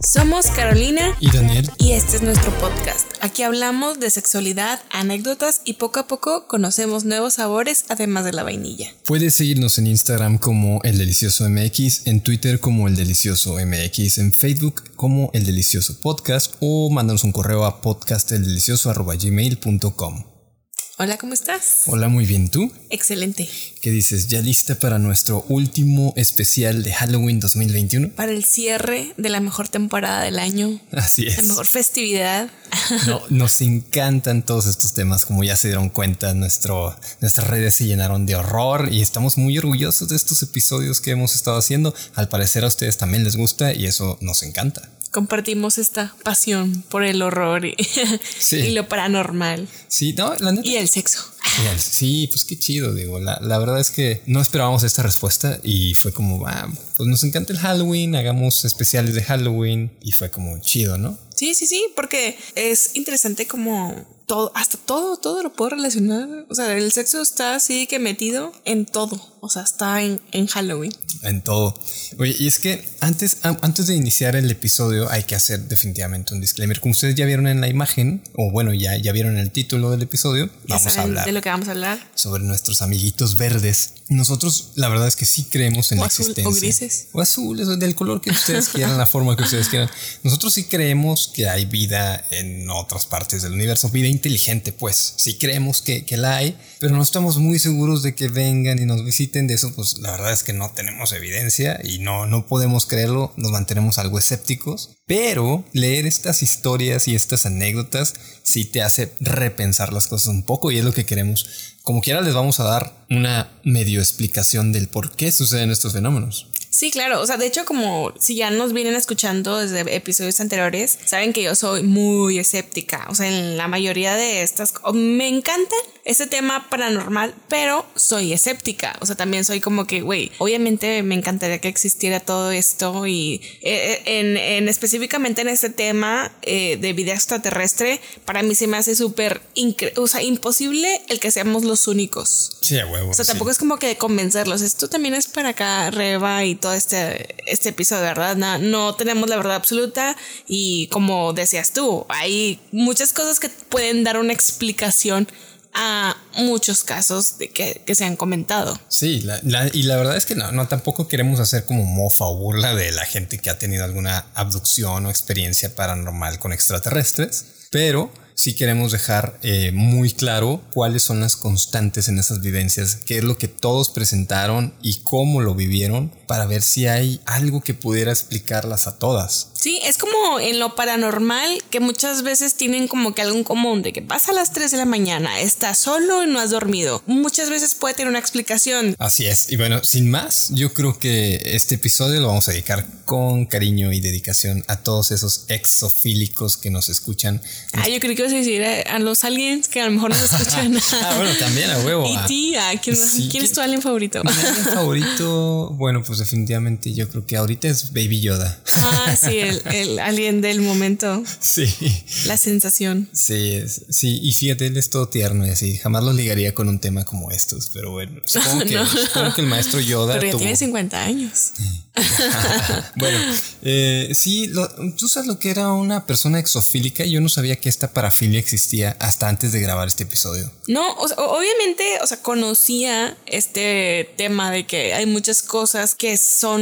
Somos Carolina Y Daniel, y este es nuestro podcast. Aquí hablamos de sexualidad, anécdotas y poco a poco conocemos nuevos sabores además de la vainilla. puedes seguirnos en Instagram como El Delicioso MX, en Twitter como El Delicioso MX, en Facebook como El Delicioso Podcast o mándanos un correo a podcasteldelicioso.gmail.com. Hola, ¿cómo estás? Hola, muy bien, ¿tú? Excelente. ¿Qué dices? ¿Ya lista para nuestro último especial de Halloween 2021? Para el cierre de la mejor temporada del año, Así la es. mejor festividad. No, nos encantan todos estos temas, como ya se dieron cuenta, nuestro, nuestras redes se llenaron de horror y estamos muy orgullosos de estos episodios que hemos estado haciendo. Al parecer a ustedes también les gusta y eso nos encanta. Compartimos esta pasión por el horror y, Sí. y lo paranormal Sí, no, la neta. y el sexo. Sí, pues qué chido, digo. La, la verdad es que no esperábamos esta respuesta y fue como, ah, pues nos encanta el Halloween, hagamos especiales de Halloween y fue como chido, ¿no? Sí, sí, sí, porque es interesante como todo, hasta todo, todo lo puedo relacionar. O sea, el sexo está así que metido en todo. O sea, está en, en Halloween. En todo. Oye, y es que antes, antes de iniciar el episodio hay que hacer definitivamente un disclaimer. Como ustedes ya vieron en la imagen, o bueno, ya, ya vieron el título del episodio, Ya vamos a hablar de lo que vamos a hablar. sobre nuestros amiguitos verdes. Nosotros, la verdad es que sí creemos en O la azul, o existencia. grises. O azules, o del color que ustedes quieran, la forma que ustedes quieran. Nosotros sí creemos que hay vida en otras partes del universo, vida inteligente, pues. Sí creemos que, que la hay, pero no estamos muy seguros de que vengan y nos visiten. De eso, pues la verdad es que no tenemos evidencia y no, no podemos creerlo. Nos mantenemos algo escépticos. Pero leer estas historias y estas anécdotas sí te hace repensar las cosas un poco y es lo que queremos. Como quiera les vamos a dar una medio explicación del por qué suceden estos fenómenos. Sí, claro. O sea, de hecho, como si ya nos vienen escuchando desde episodios anteriores, saben que yo soy muy escéptica. O sea, en la mayoría de estas me encantan ese tema paranormal, pero soy escéptica. O sea, también soy como que, güey, obviamente me encantaría que existiera todo esto y eh, en, en específicamente en este tema eh, de vida extraterrestre, para mí se me hace súper, o sea, imposible el que seamos los únicos. Sí, a huevo. O sea, tampoco es como que convencerlos. Esto también es para acá, Reba y todo este, este episodio, ¿verdad? No, no tenemos la verdad absoluta y como decías tú, hay muchas cosas que pueden dar una explicación a muchos casos de que, que se han comentado. Sí, la- la- y la verdad es que no, no tampoco queremos hacer como mofa o burla de la gente que ha tenido alguna abducción o experiencia paranormal con extraterrestres, pero sí queremos dejar eh, muy claro cuáles son las constantes en esas vivencias, qué es lo que todos presentaron y cómo lo vivieron, para ver si hay algo que pudiera explicarlas a todas. Sí, es como en lo paranormal que muchas veces tienen como que algo en común de que pasa a las 3 de la mañana, estás solo y no has dormido. Muchas veces puede tener una explicación. Así es. Y bueno, sin más, yo creo que este episodio lo vamos a dedicar con cariño y dedicación a todos esos exofílicos que nos escuchan. Ah, yo creo que ibas a decir a, los aliens que a lo mejor no se escuchan. Ah, bueno, también a huevo. ¿Y ah. tía? ¿Quién, Sí, quién es ¿quién- tu alien favorito? Mi alien favorito, bueno, pues definitivamente yo creo que ahorita es Baby Yoda. Ah, sí, el, el alien del momento. Sí, La sensación. sí, sí. Y fíjate, él es todo tierno y así. Jamás lo ligaría con un tema como estos, pero bueno, supongo que, No. supongo que el maestro Yoda Pero ya tuvo- tiene 50 años. bueno, eh, sí, lo- tú sabes lo que era una persona exofílica. Yo no sabía que esta parafilia existía hasta antes de grabar este episodio. No, o sea, o- obviamente, o sea, conocía este tema de que hay muchas cosas que son,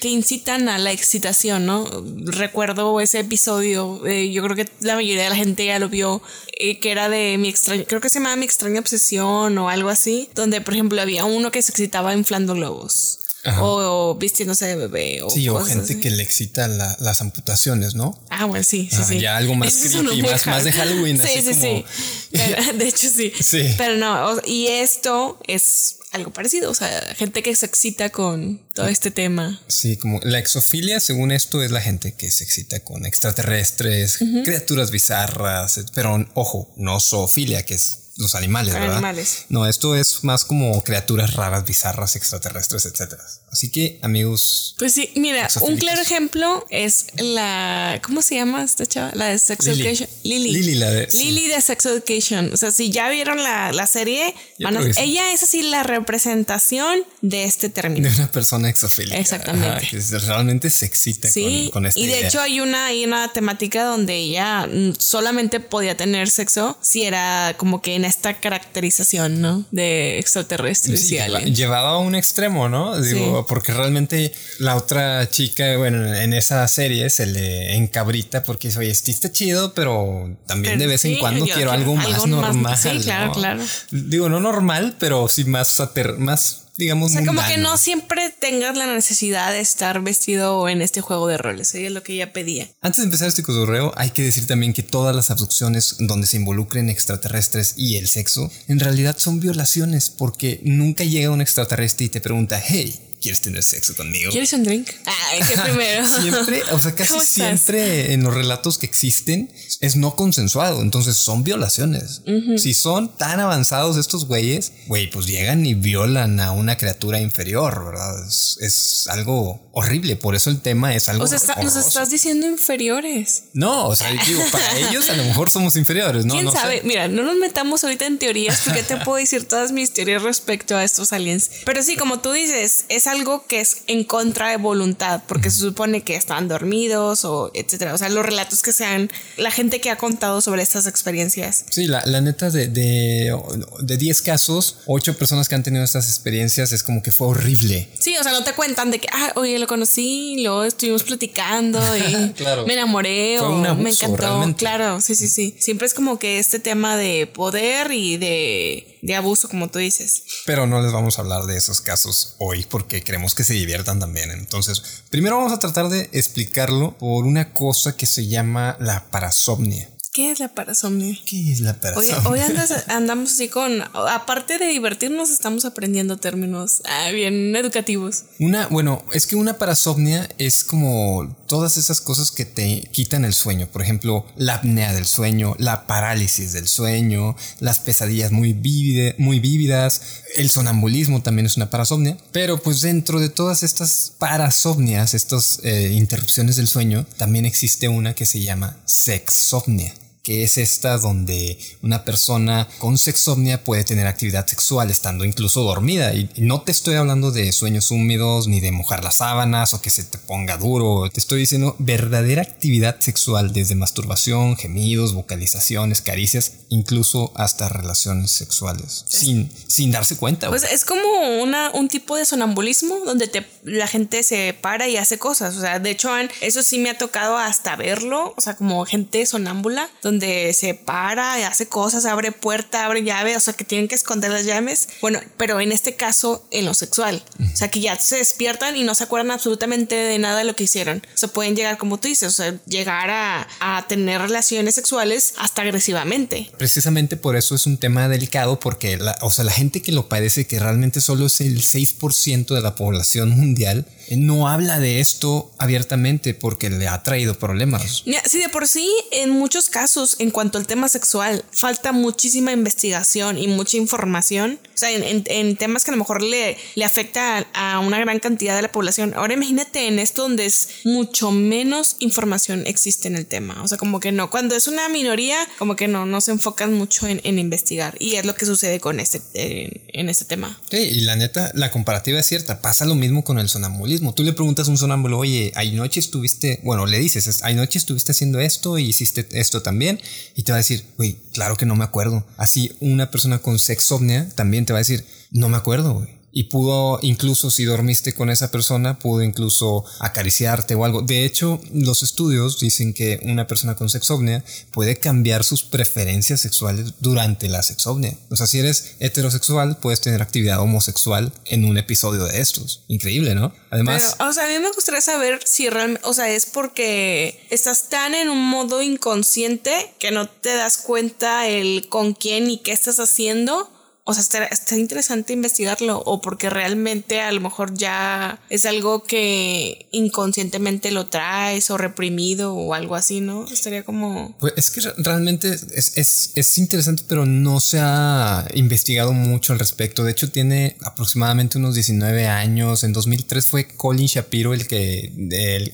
que incitan a la excitación, ¿no? Recuerdo ese episodio, eh, yo creo que la mayoría de la gente ya lo vio, eh, que era de mi extraño, creo que se llamaba mi extraña obsesión o algo así, donde, por ejemplo, había uno que se excitaba inflando globos. O, o vistiéndose de bebé. O Sí, o gente así. que le excita la- las amputaciones, ¿no? Ah, bueno, sí, sí, Ah, sí. ya algo más creepy, más- más de. Halloween, Sí, así sí, como- sí. Pero, de hecho, sí. Sí. Pero no, y esto es algo parecido. O sea, gente que se excita con todo este tema. Sí, como la exofilia, según esto, es la gente que se excita con extraterrestres, criaturas bizarras, pero ojo, no zoofilia, que es los animales, ¿verdad? animales. No, esto es más como criaturas raras, bizarras, extraterrestres, etcétera. Así que, amigos, Pues sí, mira, un claro ejemplo es la. ¿Cómo se llama esta chava? La de Sex Lily. Education. Lily. Lily, la de- sí. Lily de Sex Education. O sea, si ya vieron la, la serie, van a- ella es así la representación de este término. de una persona exofílica. Exactamente. Ajá, que realmente se excita Sí, con, con esta y de idea. hecho hay una, hay una temática donde ella mm, solamente podía tener sexo si era como que en esta caracterización, ¿no? De extraterrestres Sí, y aliens. llevado a un extremo, ¿no? Digo, Sí. porque realmente la otra chica, bueno, en esa serie se le encabrita porque dice, oye, este está chido, pero también Pero de vez en cuando quiero quiero algo más algo más- normal. sí, claro, ¿no? claro. Digo, no normal, pero sí más, más digamos, O sea, como que no siempre tengas la necesidad de estar vestido en este juego de roles. Eso es lo que ella pedía. Antes de empezar este cotorreo, hay que decir también que todas las abducciones donde se involucren extraterrestres y el sexo, en realidad son violaciones, porque nunca llega un extraterrestre y te pregunta, hey, ¿quieres tener sexo conmigo? ¿Quieres un drink? Ah, ese primero. siempre, o sea, casi siempre en los relatos que existen es no consensuado, entonces son violaciones. Si son tan avanzados estos güeyes, güey, pues llegan y violan a una criatura inferior, ¿verdad? Es, es algo horrible, por eso el tema es algo O sea, está- nos estás diciendo inferiores. No, o sea, digo, para ellos a lo mejor somos inferiores, ¿no? ¿Quién No sé. sabe? Mira, no nos metamos ahorita en teorías porque te puedo decir todas mis teorías respecto a estos aliens. Pero sí, como tú dices, es algo que es en contra de voluntad porque se supone que están dormidos o etcétera. O sea, los relatos que sean, la gente que ha contado sobre estas experiencias. Sí, la, la neta de, de, de 10 casos, 8 personas que han tenido estas experiencias es como que fue horrible. Sí, o sea, no te cuentan de que, ah, oye, lo conocí, luego estuvimos platicando y Claro. me enamoré Fue o un me encantó. realmente. Claro, sí, sí, sí. Siempre es como que este tema de poder y de, de abuso, como tú dices. Pero no les vamos a hablar de esos casos hoy porque queremos que se diviertan también. Entonces, primero vamos a tratar de explicarlo por una cosa que se llama la parasomnia. ¿Qué es la parasomnia? ¿Qué es la parasomnia? hoy andas- andamos así con, aparte de divertirnos, estamos aprendiendo términos ah, bien educativos. Una, bueno, es que una parasomnia es como todas esas cosas que te quitan el sueño. Por ejemplo, la apnea del sueño, la parálisis del sueño, las pesadillas muy, vívide- muy vívidas, el sonambulismo también es una parasomnia. Pero pues dentro de todas estas parasomnias, estas eh, interrupciones del sueño, también existe una que se llama sexomnia que es esta donde una persona con sexomnia puede tener actividad sexual estando incluso dormida. Y no te estoy hablando de sueños húmedos ni de mojar las sábanas o que se te ponga duro. Te estoy diciendo verdadera actividad sexual desde masturbación, gemidos, vocalizaciones, caricias, incluso hasta relaciones sexuales sin, sin darse cuenta. Pues es como una, un tipo de sonambulismo donde te, la gente se para y hace cosas. O sea, de hecho, eso sí me ha tocado hasta verlo. O sea, como gente sonámbula, donde se para y hace cosas, abre puerta, abre llave, o sea, que tienen que esconder las llaves. Bueno, pero en este caso, en lo sexual. O sea, que ya se despiertan y no se acuerdan absolutamente de nada de lo que hicieron. O sea, pueden llegar, como tú dices, o sea, llegar a, a tener relaciones sexuales hasta agresivamente. Precisamente por eso es un tema delicado porque la, o sea, la gente que lo padece, que realmente solo es el 6% de la población mundial, no habla de esto abiertamente porque le ha traído problemas. Sí, de por sí, en muchos casos, en cuanto al tema sexual, falta muchísima investigación y mucha información. O sea, en, en- en temas que a lo mejor le, le afecta a, a una gran cantidad de la población. Ahora imagínate en esto donde es mucho menos información existe en el tema. O sea, como que no. Cuando es una minoría, como que no, no se enfocan mucho en, en investigar. Y es lo que sucede con este, en este tema. Sí, y la neta, la comparativa es cierta. Pasa lo mismo con el sonambulismo. Tú le preguntas a un sonámbulo, oye, anoche estuviste, bueno, le dices, anoche estuviste haciendo esto y hiciste esto también. Y te va a decir, güey, claro que no me acuerdo. Así, una persona con sexomnia también te va a decir, no me acuerdo, güey. Y pudo, incluso si dormiste con esa persona, pudo incluso acariciarte o algo. De hecho, los estudios dicen que una persona con sexomnia puede cambiar sus preferencias sexuales durante la sexomnia. O sea, si eres heterosexual, puedes tener actividad homosexual en un episodio de estos. Increíble, ¿no? Además, o sea, a mí me gustaría saber si realmente, o sea, es porque estás tan en un modo inconsciente que no te das cuenta el con quién y qué estás haciendo. O sea, está, interesante investigarlo o porque realmente a lo mejor ya es algo que inconscientemente lo traes o reprimido o algo así, ¿no? Estaría como... Pues es que realmente es, es, es interesante, pero no se ha investigado mucho al respecto. De hecho, tiene aproximadamente unos 19 años. En 2003 fue Colin Shapiro el que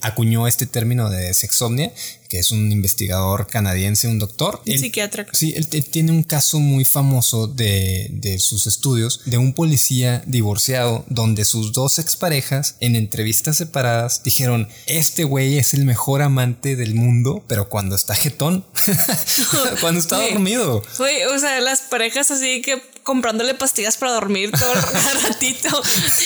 acuñó este término de sexomnia que es un investigador canadiense, un doctor. Un psiquiatra. Sí, él, tiene un caso muy famoso de, de, sus estudios de un policía divorciado donde sus dos exparejas en entrevistas separadas dijeron, este güey es el mejor amante del mundo, pero cuando está jetón, cuando está dormido. Güey, o sea, las parejas así que comprándole pastillas para dormir todo el ratito.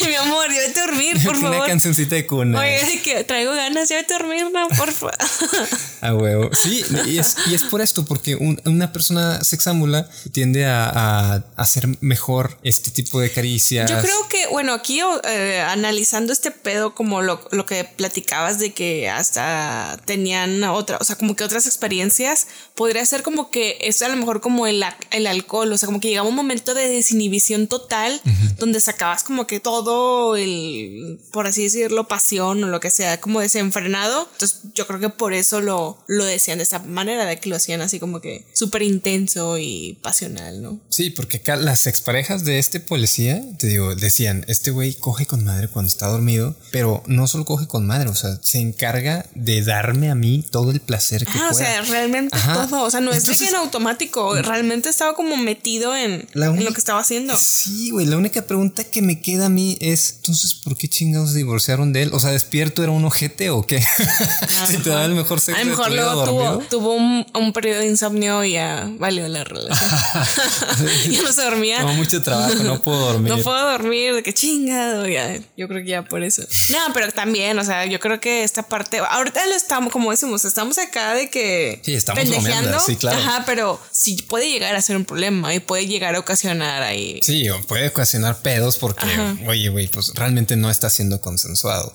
mi amor, ya vete a dormir, por favor. Una cancioncita de cuna. Oye, que traigo ganas, ya vete a dormir, no, por favor. A huevo. Sí, y es, y es por esto, porque un, una persona sexámbula tiende a, a, hacer mejor este tipo de caricias. Yo creo que, bueno, aquí eh, analizando este pedo, como lo, lo que platicabas de que hasta tenían otra, o sea, como que otras experiencias, podría ser como que es a lo mejor como el, el alcohol, o sea, como que llegaba un momento de desinhibición total, uh -huh. donde sacabas como que todo el, por así decirlo, pasión o lo que sea, como desenfrenado. Entonces yo creo que por eso lo, lo decían de esta manera, de que lo hacían así como que súper intenso y pasional, ¿no? Sí, porque acá las exparejas de este policía, te digo, decían, este güey coge con madre cuando está dormido, pero no solo coge con madre, o sea, se encarga de darme a mí todo el placer que ah, pueda. o sea, realmente Ajá. todo, o sea, no Entonces, es de que en automático, realmente estaba como metido en, la en lo que estaba haciendo. Sí, güey, la única pregunta que me queda a mí es, entonces, ¿por qué chingados se divorciaron de él? O sea, ¿despierto era un ojete o qué? si te da el mejor sexo A lo mejor luego tuvo, tuvo un, un, periodo de insomnio y ya valió la relación. ya no se dormía. Tengo mucho trabajo, no puedo dormir. no puedo dormir, de qué chingado, ya. Yo creo que ya por eso. No, pero también, o sea, yo creo que esta parte, ahorita lo estamos, como decimos, estamos acá de que sí, estamos pendejeando, sí, claro. Ajá, pero sí puede llegar a ser un problema y puede llegar a ocasionar ahí. Sí, o puede ocasionar pedos porque, Ajá. oye, güey, pues realmente no está siendo consensuado.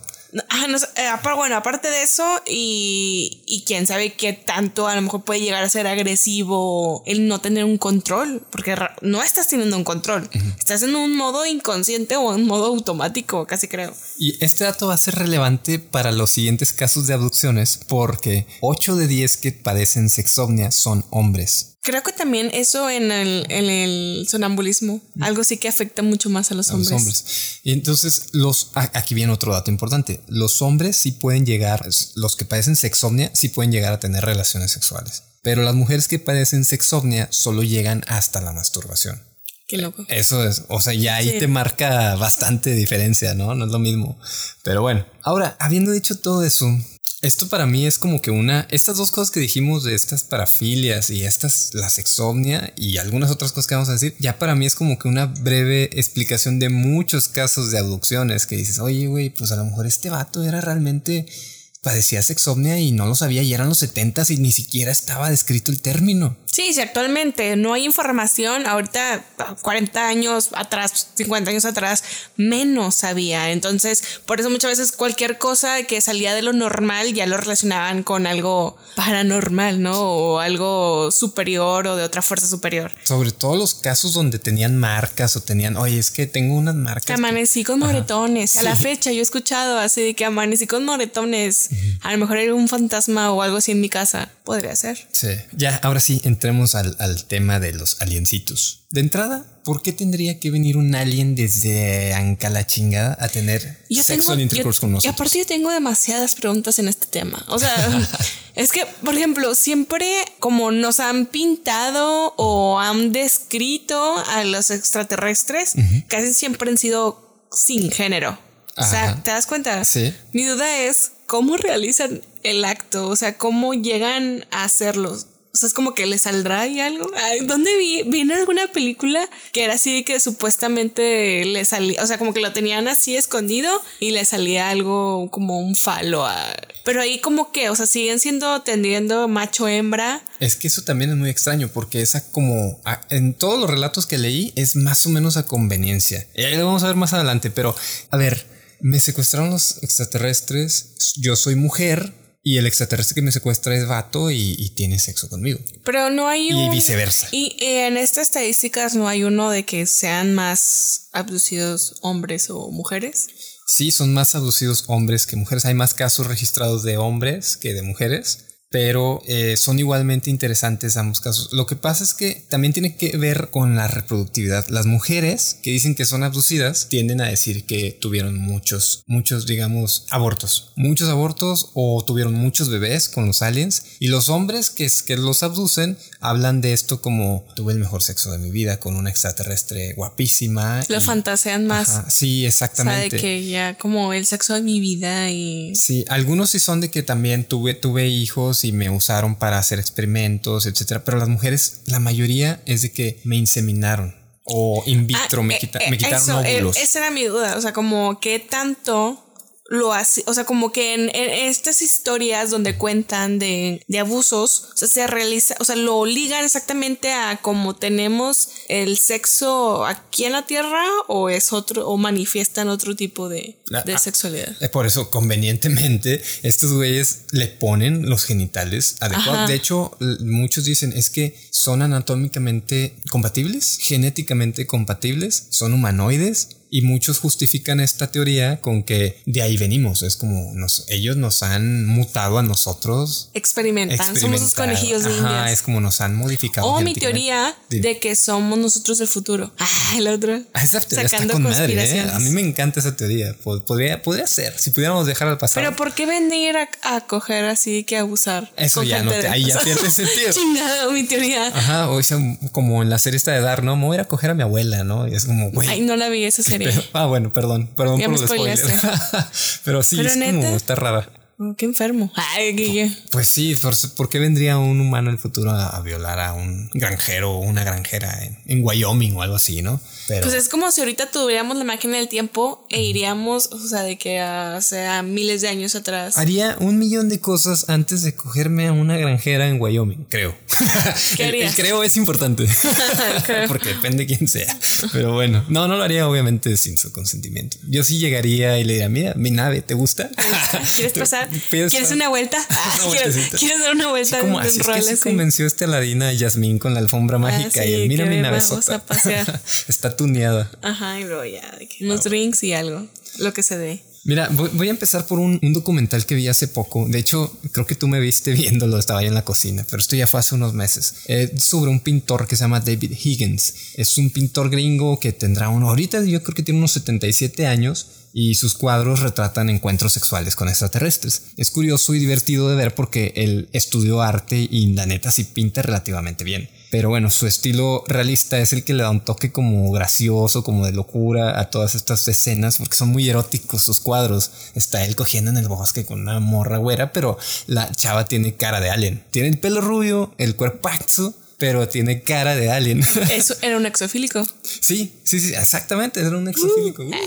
Ah, no, eh, bueno, aparte de eso, y, y quién sabe qué tanto a lo mejor puede llegar a ser agresivo el no tener un control, porque no estás teniendo un control, uh -huh. estás en un modo inconsciente o en modo automático, casi creo. Y este dato va a ser relevante para los siguientes casos de abducciones, porque 8 de 10 que padecen sexomnia son hombres. Creo que también eso en el, en el sonambulismo, algo sí que afecta mucho más a los a hombres. Los hombres. Y entonces, los, aquí viene otro dato importante. Los hombres sí pueden llegar, los que padecen sexomnia sí pueden llegar a tener relaciones sexuales. Pero las mujeres que padecen sexomnia solo llegan hasta la masturbación. Qué loco. Eso es, o sea, ya ahí sí. te marca bastante diferencia, ¿no? No es lo mismo. Pero bueno, ahora, habiendo dicho todo eso, esto para mí es como que una, estas dos cosas que dijimos de estas parafilias y estas, la sexomnia y algunas otras cosas que vamos a decir, ya para mí es como que una breve explicación de muchos casos de abducciones que dices, oye, güey, pues a lo mejor este vato era realmente padecía sexomnia y no lo sabía y eran los 70 y ni siquiera estaba descrito el término. Sí, sí, actualmente no hay información. Ahorita, 40 años atrás, 50 años atrás, menos sabía. Entonces, por eso muchas veces cualquier cosa que salía de lo normal ya lo relacionaban con algo paranormal, ¿no? O algo superior o de otra fuerza superior. Sobre todo los casos donde tenían marcas o tenían, oye, es que tengo unas marcas. Que amanecí que... con moretones. Ajá. A la sí. fecha yo he escuchado así de que amanecí con moretones. Uh -huh. A lo mejor era un fantasma o algo así en mi casa. Podría ser. Sí. Ya, ahora sí, entremos al, al tema de los aliencitos. De entrada, ¿por qué tendría que venir un alien desde Anca la chingada a tener yo sexo tengo, intercourse con nosotros? Y aparte yo tengo demasiadas preguntas en este tema. O sea, es que, por ejemplo, siempre como nos han pintado o han descrito a los extraterrestres, uh -huh. casi siempre han sido sin género. Ajá. O sea, ¿te das cuenta? Sí. Mi duda es cómo realizan el acto, o sea, cómo llegan a hacerlos. O sea, es como que le saldrá ahí algo. ¿Dónde vi? Vi en alguna película que era así que supuestamente le salía, o sea, como que lo tenían así escondido y le salía algo como un falo. Pero ahí como que, o sea, siguen siendo tendiendo macho hembra. Es que eso también es muy extraño porque esa como en todos los relatos que leí es más o menos a conveniencia. Y ahí lo vamos a ver más adelante, pero a ver, me secuestraron los extraterrestres, yo soy mujer, y el extraterrestre que me secuestra es vato y, tiene sexo conmigo. Pero no hay un... Y viceversa. Y en estas estadísticas no hay uno de que sean más abducidos hombres o mujeres. Sí, son más abducidos hombres que mujeres. Hay más casos registrados de hombres que de mujeres pero eh, son igualmente interesantes ambos casos. Lo que pasa es que también tiene que ver con la reproductividad. Las mujeres que dicen que son abducidas tienden a decir que tuvieron muchos, muchos, digamos, abortos. Muchos abortos o tuvieron muchos bebés con los aliens. Y los hombres que, que los abducen hablan de esto como tuve el mejor sexo de mi vida con una extraterrestre guapísima. Lo fantasean más. sí, exactamente. O que ya como el sexo de mi vida y... Sí, algunos sí son de que también tuve, tuve hijos y me usaron para hacer experimentos, etcétera. Pero las mujeres, la mayoría es de que me inseminaron o in vitro, ah, me, eh, me, quitaron eh, óvulos. esa era mi duda, o sea, como qué tanto lo hace, o sea, como que en, estas historias donde cuentan de, de, abusos, o sea, se realiza, o sea, lo ligan exactamente a cómo tenemos el sexo aquí en la Tierra o es otro, o manifiestan otro tipo de, ah, de ah, sexualidad. Es por eso, convenientemente, estos güeyes le ponen los genitales adecuados. De hecho, muchos dicen es que son anatómicamente compatibles, genéticamente compatibles, son humanoides y muchos justifican esta teoría con que de ahí venimos. Es como nos, ellos nos han mutado a nosotros. Experimentan. Somos los conejillos de Ajá, Es como nos han modificado. O mi teoría de que somos nosotros el futuro. Ah, el otro. Ah, esa teoría Sacando está con madre, ¿eh? A mí me encanta esa teoría. Podría, podría ser. Si pudiéramos dejar al pasado. Pero ¿por qué venir a, a coger así que abusar? Eso ya no te, ahí ya pierde sentido. Chingado, mi teoría. Ajá, o sea, como en la serie esta de Dar, ¿no? Me voy a ir a coger a mi abuela, ¿no? Y es como, güey. Ay, no la vi esa serie ah, bueno, perdón, perdón por los spoilers. Pero sí, es como, está rara. Oh, qué enfermo. Ay, Pues sí, por, qué vendría un humano en el futuro a, violar a un granjero o una granjera en, Wyoming o algo así, ¿no? Pero... Pues es como si ahorita tuviéramos la máquina del tiempo e iríamos, o sea, de que hace miles de años atrás. Haría un millón de cosas antes de cogerme a una granjera en Wyoming, creo. ¿Qué harías? El, creo es importante. Porque depende de quién sea. Pero bueno, no, no lo haría obviamente sin su consentimiento. Yo sí llegaría y le diría, mira, mi nave, ¿te gusta? ¿Quieres pasar? ¿Quieres una vuelta? ¿Quieres, dar una vuelta? como así es que se convenció este Aladina Yasmín con la alfombra ah, mágica y mira mi nave Está tuneada. Ajá, y bro, ya, unos drinks y algo, lo que se dé. Mira, voy, a empezar por un, documental que vi hace poco. De hecho, creo que tú me viste viéndolo, estaba ahí en la cocina, pero esto ya fue hace unos meses. Es sobre un pintor que se llama David Higgins. Es un pintor gringo que tendrá uno, ahorita yo creo que tiene unos 77 años y sus cuadros retratan encuentros sexuales con extraterrestres. Es curioso y divertido de ver porque él estudió arte y la neta sí pinta relativamente bien. Pero bueno, su estilo realista es el que le da un toque como gracioso, como de locura a todas estas escenas, porque son muy eróticos sus cuadros. Está él cogiendo en el bosque con una morra güera, pero la chava tiene cara de alien. Tiene el pelo rubio, el cuerpazo pero tiene cara de alien. Eso era un exofílico. Sí, sí, sí, exactamente, era un exofílico. Uh.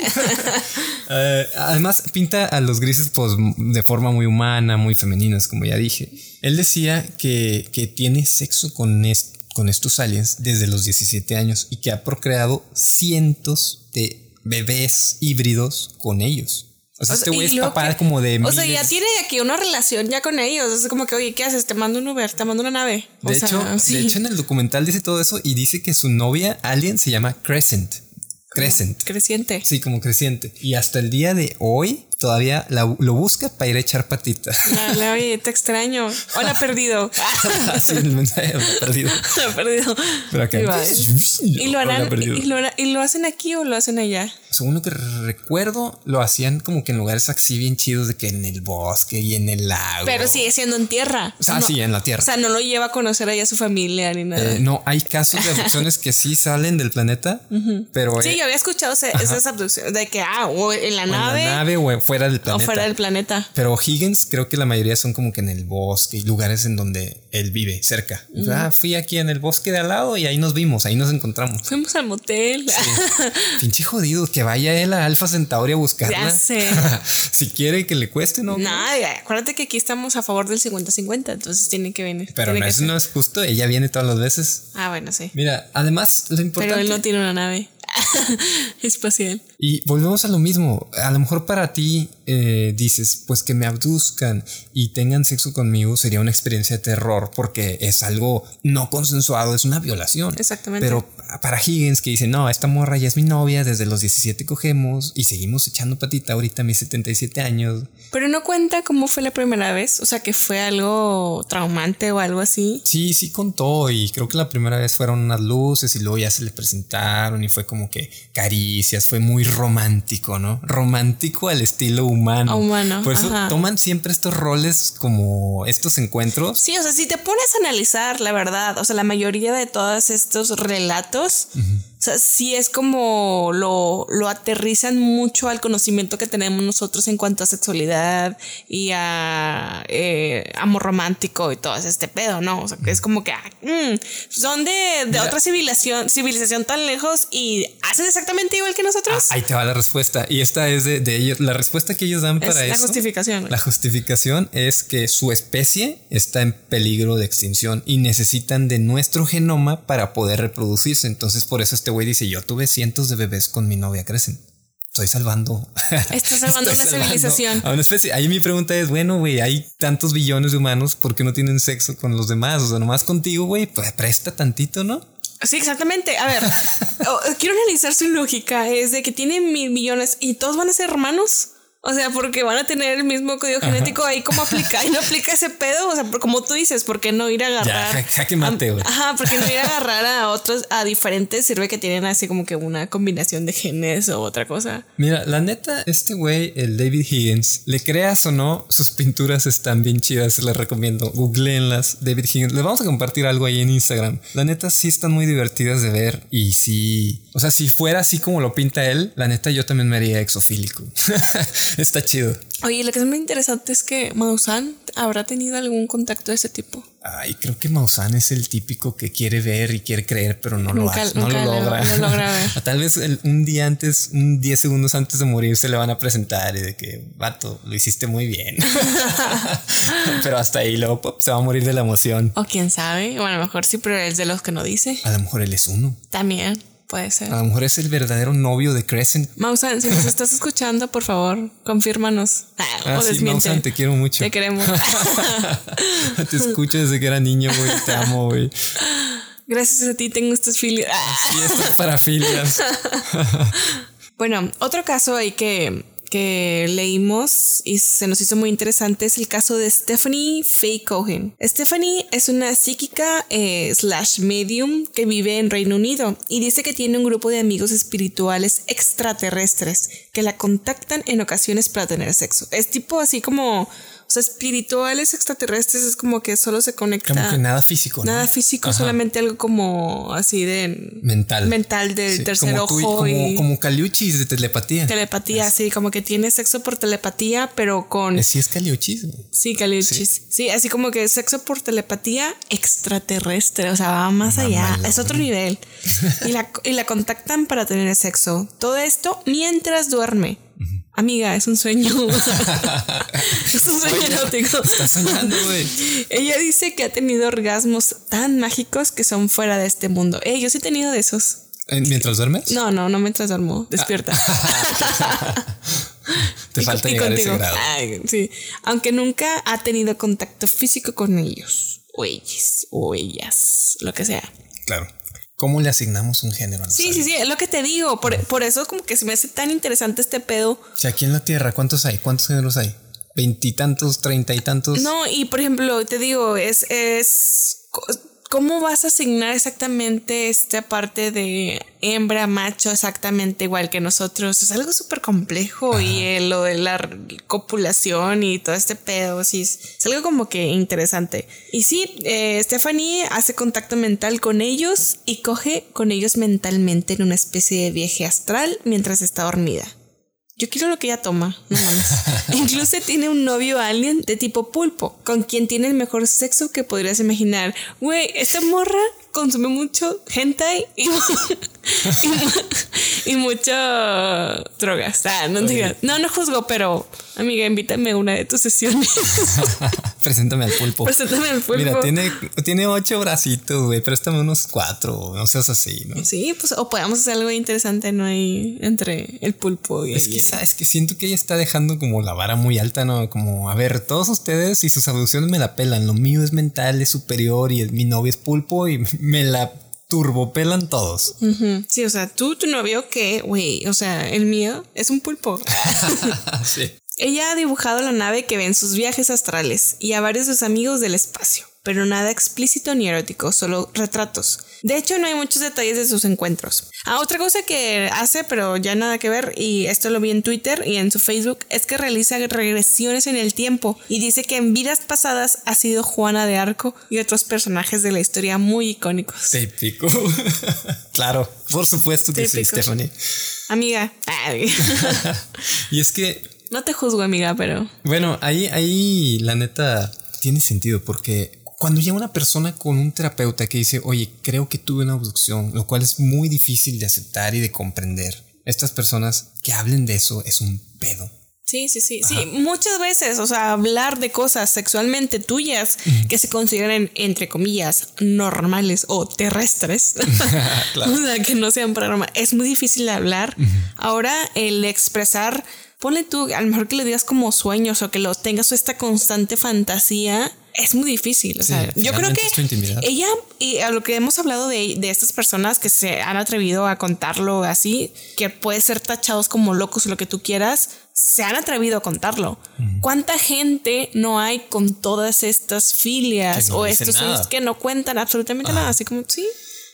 Eh, además, pinta a los grises pues, de forma muy humana, muy femeninas, como ya dije. Él decía que, que tiene sexo con, con estos aliens desde los 17 años y que ha procreado cientos de bebés híbridos con ellos. O sea, este güey es papá como de. O sea, ya tiene aquí una relación ya con ellos. Es como que, oye, ¿qué haces? Te mando un Uber, te mando una nave. De, hecho, de hecho, en el documental dice todo eso y dice que su novia alien se llama Crescent. Crescent. Creciente. Sí, como creciente. Y hasta el día de hoy todavía lo busca para ir a echar patita. Dale, oye, te extraño. Hola, perdido. sí, el mensaje perdido. perdido. Pero acá. ¿Y, lo harán, y, lo, hacen aquí o lo hacen allá? Según lo que recuerdo, lo hacían como que en lugares así bien chidos de que en el bosque y en el lago. Pero sigue siendo en tierra. Ah, sí, en la tierra. O sea, no lo lleva a conocer allá a su familia ni nada. Eh, no, hay casos de abducciones que sí salen del planeta, pero... Sí, yo había escuchado esas abducciones de que, ah, o en la nave. En la nave o fuera del planeta. O fuera del planeta. Pero Higgins creo que la mayoría son como que en el bosque y lugares en donde él vive, cerca. Ah, fui aquí en el bosque de al lado y ahí nos vimos, ahí nos encontramos. Fuimos al motel. Pinche jodido, que vaya él a Alfa Centauri a buscarla. Ya sé. si quiere que le cueste, ¿no? No, acuérdate que aquí estamos a favor del 50-50, entonces tiene que venir. Pero no, eso no es justo, ella viene todas las veces. Ah, bueno, sí. Mira, además lo importante... Pero él no tiene una nave espacial. Y volvemos a lo mismo. A lo mejor para ti eh, dices, pues que me abduzcan y tengan sexo conmigo sería una experiencia de terror porque es algo no consensuado, es una violación. Exactamente. Pero para Higgins que dice, no, esta morra ya es mi novia, desde los 17 cogemos y seguimos echando patita ahorita a mis 77 años. Pero no cuenta cómo fue la primera vez, o sea, que fue algo traumante o algo así. Sí, sí contó y creo que la primera vez fueron unas luces y luego ya se le presentaron y fue como que caricias, fue muy romántico, ¿no? Romántico al estilo humano. Humano. Por eso toman siempre estos roles como estos encuentros. Sí, o sea, si te pones a analizar la verdad, o sea, la mayoría de todos estos relatos sea, sí es como lo, lo aterrizan mucho al conocimiento que tenemos nosotros en cuanto a sexualidad y a eh, amor romántico y todo este pedo, ¿no? O sea, que es como que ah, mm, son de, de otra civilización, civilización tan lejos y hacen exactamente igual que nosotros. Ah, ahí te va la respuesta. Y esta es de, de ellos. La respuesta que ellos dan para es eso. La justificación. La justificación es que su especie está en peligro de extinción y necesitan de nuestro genoma para poder reproducirse. Entonces, por eso este güey dice, yo tuve cientos de bebés con mi novia, crecen. Estoy salvando. Estás salvando una civilización. A una especie. Ahí mi pregunta es, bueno, güey, hay tantos billones de humanos, ¿por qué no tienen sexo con los demás? O sea, nomás contigo, güey, pues presta tantito, ¿no? Sí, exactamente. A ver, quiero analizar su lógica. Es de que tienen mil millones y todos van a ser hermanos. O sea, porque van a tener el mismo código genético ahí como aplica y no aplica ese pedo. O sea, como tú dices, ¿por qué no ir a agarrar? Ya, que mate, güey. Ajá, porque no ir a agarrar a otros, a diferentes, sirve que tienen así como que una combinación de genes o otra cosa. Mira, la neta, este güey, el David Higgins, le creas o no, sus pinturas están bien chidas, les recomiendo. Googleenlas, David Higgins. Les vamos a compartir algo ahí en Instagram. La neta, sí están muy divertidas de ver y sí. O sea, si fuera así como lo pinta él, la neta, yo también me haría exofílico. Está chido. Oye, lo que es muy interesante es que Maussan habrá tenido algún contacto de ese tipo. Ay, creo que Maussan es el típico que quiere ver y quiere creer, pero no lo hace, no lo logra. No, logra ver. Tal vez un día antes, un 10 segundos antes de morir, se le van a presentar y de que, vato, lo hiciste muy bien. pero hasta ahí luego se va a morir de la emoción. O quién sabe. Bueno, a lo mejor sí, pero es de los que no dice. A lo mejor él es uno. También. Puede ser. A lo mejor es el verdadero novio de Crescent. Mausan, si nos estás escuchando, por favor, confírmanos. Ah, ah sí, Mausan, te quiero mucho. Te queremos. te escucho desde que era niño, güey. Te amo, güey. Gracias a ti tengo estas filias. Sí, estas parafilias. bueno, otro caso ahí que que leímos y se nos hizo muy interesante es el caso de Stephanie Faye Cohen. Stephanie es una psíquica eh, slash medium que vive en Reino Unido y dice que tiene un grupo de amigos espirituales extraterrestres que la contactan en ocasiones para tener sexo. Es tipo así como o sea, espirituales extraterrestres es como que solo se conecta. Como que nada físico. Nada físico, solamente algo como así de. Mental. Mental del tercer ojo. como, y, como caliuchis de telepatía. Telepatía, sí, como que tiene sexo por telepatía, pero con. Sí, es caliuchis. Sí, caliuchis. Sí. así como que sexo por telepatía extraterrestre. O sea, va más allá. Es otro nivel. y, la, y la contactan para tener sexo. Todo esto mientras duerme. Amiga, es un sueño. es un sueño erótico. Estás soñando, güey. Ella dice que ha tenido orgasmos tan mágicos que son fuera de este mundo. Eh, yo sí he tenido de esos. ¿Mientras duermes? No, no, no mientras duermo. Despierta. Te falta llegar a ese grado. sí. Aunque nunca ha tenido contacto físico con ellos. O ellas. O ellas. Lo que sea. Claro. ¿Cómo le asignamos un género? sí, sí, sí, es lo que te digo. Por, por, eso como que se me hace tan interesante este pedo. O sea, aquí en la Tierra, ¿cuántos hay? ¿Cuántos géneros hay? ¿Veintitantos, treinta y tantos? No, y por ejemplo, te digo, es, es ¿Cómo vas a asignar exactamente esta parte de hembra, macho, exactamente igual que nosotros? Es algo súper complejo y lo de la copulación y todo este pedo, sí, es algo como que interesante. Y sí, eh, Stephanie hace contacto mental con ellos y coge con ellos mentalmente en una especie de viaje astral mientras está dormida. Yo quiero lo que ella toma, no mames. Incluso tiene un novio alien de tipo pulpo, con quien tiene el mejor sexo que podrías imaginar. Güey, esta morra consume mucho hentai y, y, mucho drogas. Ah, no, no, no juzgo, pero Amiga, invítame a una de tus sesiones. Preséntame al pulpo. Preséntame al pulpo. Mira, tiene, tiene ocho bracitos, güey. Préstame unos cuatro. No seas así, ¿no? Sí, pues, o podemos hacer algo interesante, ¿no? Ahí entre el pulpo y Es que, ¿sabes? que siento que ella está dejando como la vara muy alta, ¿no? Como, a ver, todos ustedes y sus abducciones me la pelan. Lo mío es mental, es superior y mi novio es pulpo y me la turbopelan todos. Sí, o sea, tú, tu novio, que, güey, o sea, el mío es un pulpo. sí. Ella ha dibujado la nave que ve en sus viajes astrales y a varios de sus amigos del espacio, pero nada explícito ni erótico, solo retratos. De hecho, no hay muchos detalles de sus encuentros. Ah, otra cosa que hace, pero ya nada que ver, y esto lo vi en Twitter y en su Facebook, es que realiza regresiones en el tiempo y dice que en vidas pasadas ha sido Juana de Arco y otros personajes de la historia muy icónicos. Típico. claro, por supuesto que sí. Stephanie. Amiga, Y es que no te juzgo, amiga, pero Bueno, ahí, ahí la neta tiene sentido porque cuando llega una persona con un terapeuta que dice, oye, creo que tuve una abducción, lo cual es muy difícil de aceptar y de comprender, estas personas que hablen de eso es un pedo. Sí, sí, sí, sí. Muchas veces, o sea, hablar de cosas sexualmente tuyas que se consideren, entre comillas, normales o terrestres, Claro. o sea, que no sean paranormales, es muy difícil de hablar. Ahora, el expresar, ponle tú, a lo mejor que le digas como sueños o que lo tengas esta constante fantasía, es muy difícil. O Sí, sea, yo creo que ella, y a lo que hemos hablado de, de estas personas que se han atrevido a contarlo así, que puede ser tachados como locos o lo que tú quieras, se han atrevido a contarlo. ¿Cuánta gente no hay con todas estas filias no o estos sueños que no cuentan absolutamente nada? Así como, sí.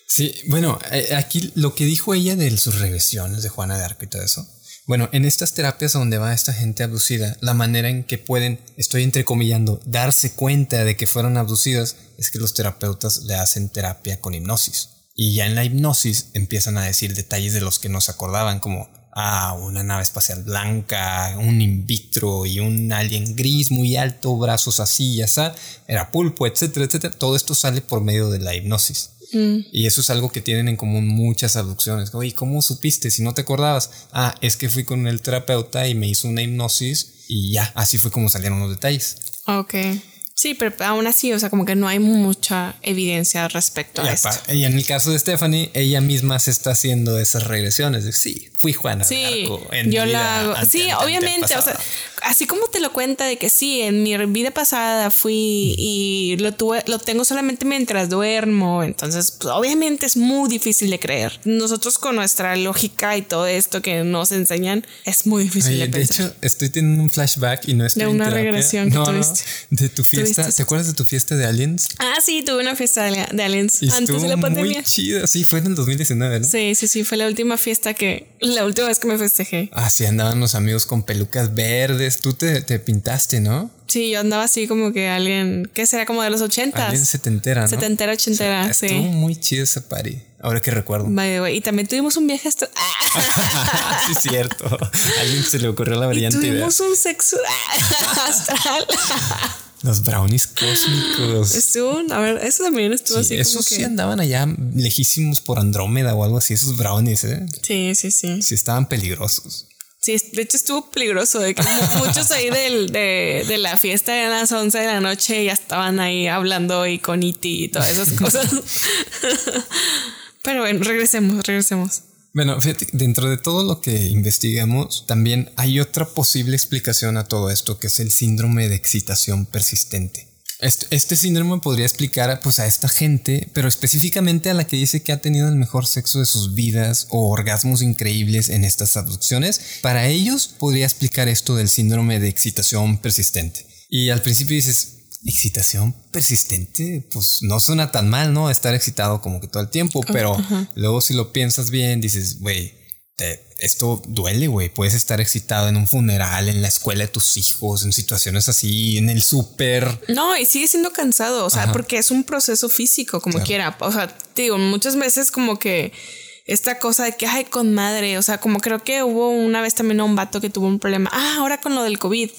Sí, bueno, eh, aquí lo que dijo ella de sus regresiones de Juana de Arco y todo eso. Bueno, en estas terapias donde va esta gente abducida, la manera en que pueden, estoy entrecomillando, darse cuenta de que fueron abducidas es que los terapeutas le hacen terapia con hipnosis. Y ya en la hipnosis empiezan a decir detalles de los que no se acordaban, como, ah, una nave espacial blanca, un in vitro y un alien gris muy alto, brazos así, ya está, era pulpo, etcétera, etcétera. Todo esto sale por medio de la hipnosis. Y eso es algo que tienen en común muchas abducciones. Oye, ¿cómo supiste si no te acordabas? Ah, es que fui con el terapeuta y me hizo una hipnosis y ya, así fue como salieron los detalles. Ok. Sí, pero aún así, o sea, como que no hay mucha evidencia respecto Y, a esto. y en el caso de Stephanie, ella misma se está haciendo esas regresiones. De, sí, fui Juana. de Sí, Arco en yo mi la vida hago. Sí, obviamente, o sea, antepasada". así como te lo cuenta de que sí, en mi vida pasada fui y lo tuve, lo tengo solamente mientras duermo, entonces, pues, obviamente es muy difícil de creer. Nosotros con nuestra lógica y todo esto que nos enseñan es muy difícil Oye, de de pensar. hecho, estoy teniendo un flashback y no estoy De una regresión que no, no, tuviste. de tu fiesta. Tuviste. ¿Te acuerdas de tu fiesta de aliens? ah, sí, tuve una fiesta de, de aliens Y antes de la muy pandemia. chida. Sí, fue en el 2019, ¿no? Sí, sí, sí, fue la última fiesta que, la última vez que me festejé. Así andaban los amigos con pelucas verdes. Tú te, te pintaste, ¿no? Sí, yo andaba así como que alguien, ¿qué será? Como de los ochentas. Alguien setentera, ¿no? Setentera, ochentera, sí. Estuvo muy chido ese party. Ahora que recuerdo. By the way, Y también tuvimos un viaje hasta. ¡Ah! sí, es cierto. A alguien se le ocurrió la y brillante idea. tuvimos un sexo astral. Los brownies cósmicos. estuvo, a ver, eso también estuvo Sí, así esos como sí que. andaban allá lejísimos por Andrómeda o algo así, esos brownies, ¿eh? Sí, sí, sí. Sí estaban peligrosos. Sí, de hecho estuvo peligroso de que mu- muchos ahí del, de, de la fiesta de las 11 de la noche ya estaban ahí hablando y con Iti y todas esas cosas. Pero bueno, regresemos, regresemos. Bueno, dentro de todo lo que investigamos, también hay otra posible explicación a todo esto, que es el síndrome de excitación persistente. Este, este síndrome podría explicar pues, a esta gente, pero específicamente a la que dice que ha tenido el mejor sexo de sus vidas o orgasmos increíbles en estas abducciones. Para ellos podría explicar esto del síndrome de excitación persistente. Y al principio dices, excitación persistente, pues no suena tan mal, ¿no? Estar excitado como que todo el tiempo, pero luego si lo piensas bien, dices, güey, esto duele, güey. Puedes estar excitado en un funeral, en la escuela de tus hijos, en situaciones así, en el súper. No, y sigue siendo cansado, o sea, porque es un proceso físico, como Claro. quiera. O sea, te digo, muchas veces como que esta cosa de que, ay, con madre, o sea, como creo que hubo una vez también a un vato que tuvo un problema. Ah, ahora con lo del COVID,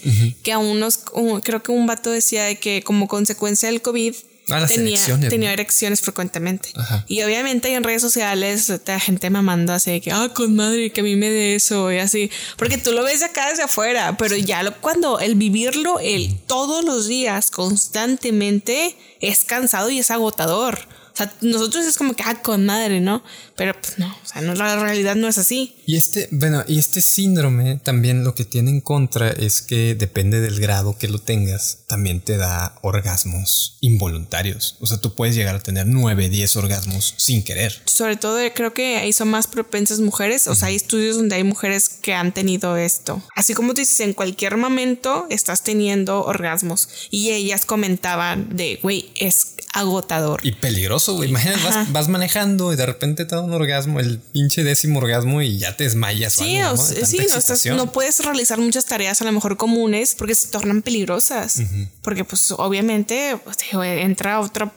que a unos, un- creo que un vato decía de que como consecuencia del COVID Ah, tenía, erecciones, tenía ¿no? erecciones frecuentemente. Ajá. Y obviamente en redes sociales la gente mamando así de que, ah, con madre, que a mí me dé eso y así. Porque tú lo ves de acá desde afuera, pero ya lo, cuando el vivirlo el todos los días constantemente es cansado y es agotador. O sea, nosotros es como que, ah, con madre, ¿no? Pero pues no, o sea, no, la realidad no es así. Y este, bueno, y este síndrome también lo que tiene en contra es que depende del grado que lo tengas, también te da orgasmos involuntarios. O sea, tú puedes llegar a tener 9, 10 orgasmos sin querer. Sobre todo eh, creo que ahí son más propensas mujeres. O sea, hay estudios donde hay mujeres que han tenido esto. Así como tú dices, en cualquier momento estás teniendo orgasmos. Y ellas comentaban de, güey, es agotador. Y peligroso, güey. Imagínate, vas, vas manejando y de repente te da un orgasmo, el pinche décimo orgasmo y ya te desmayas. o Sí, algo, o ¿no? De sí, no, estás- excitación. no puedes realizar muchas tareas a lo mejor comunes porque se tornan peligrosas. Porque pues obviamente pues, entra otra,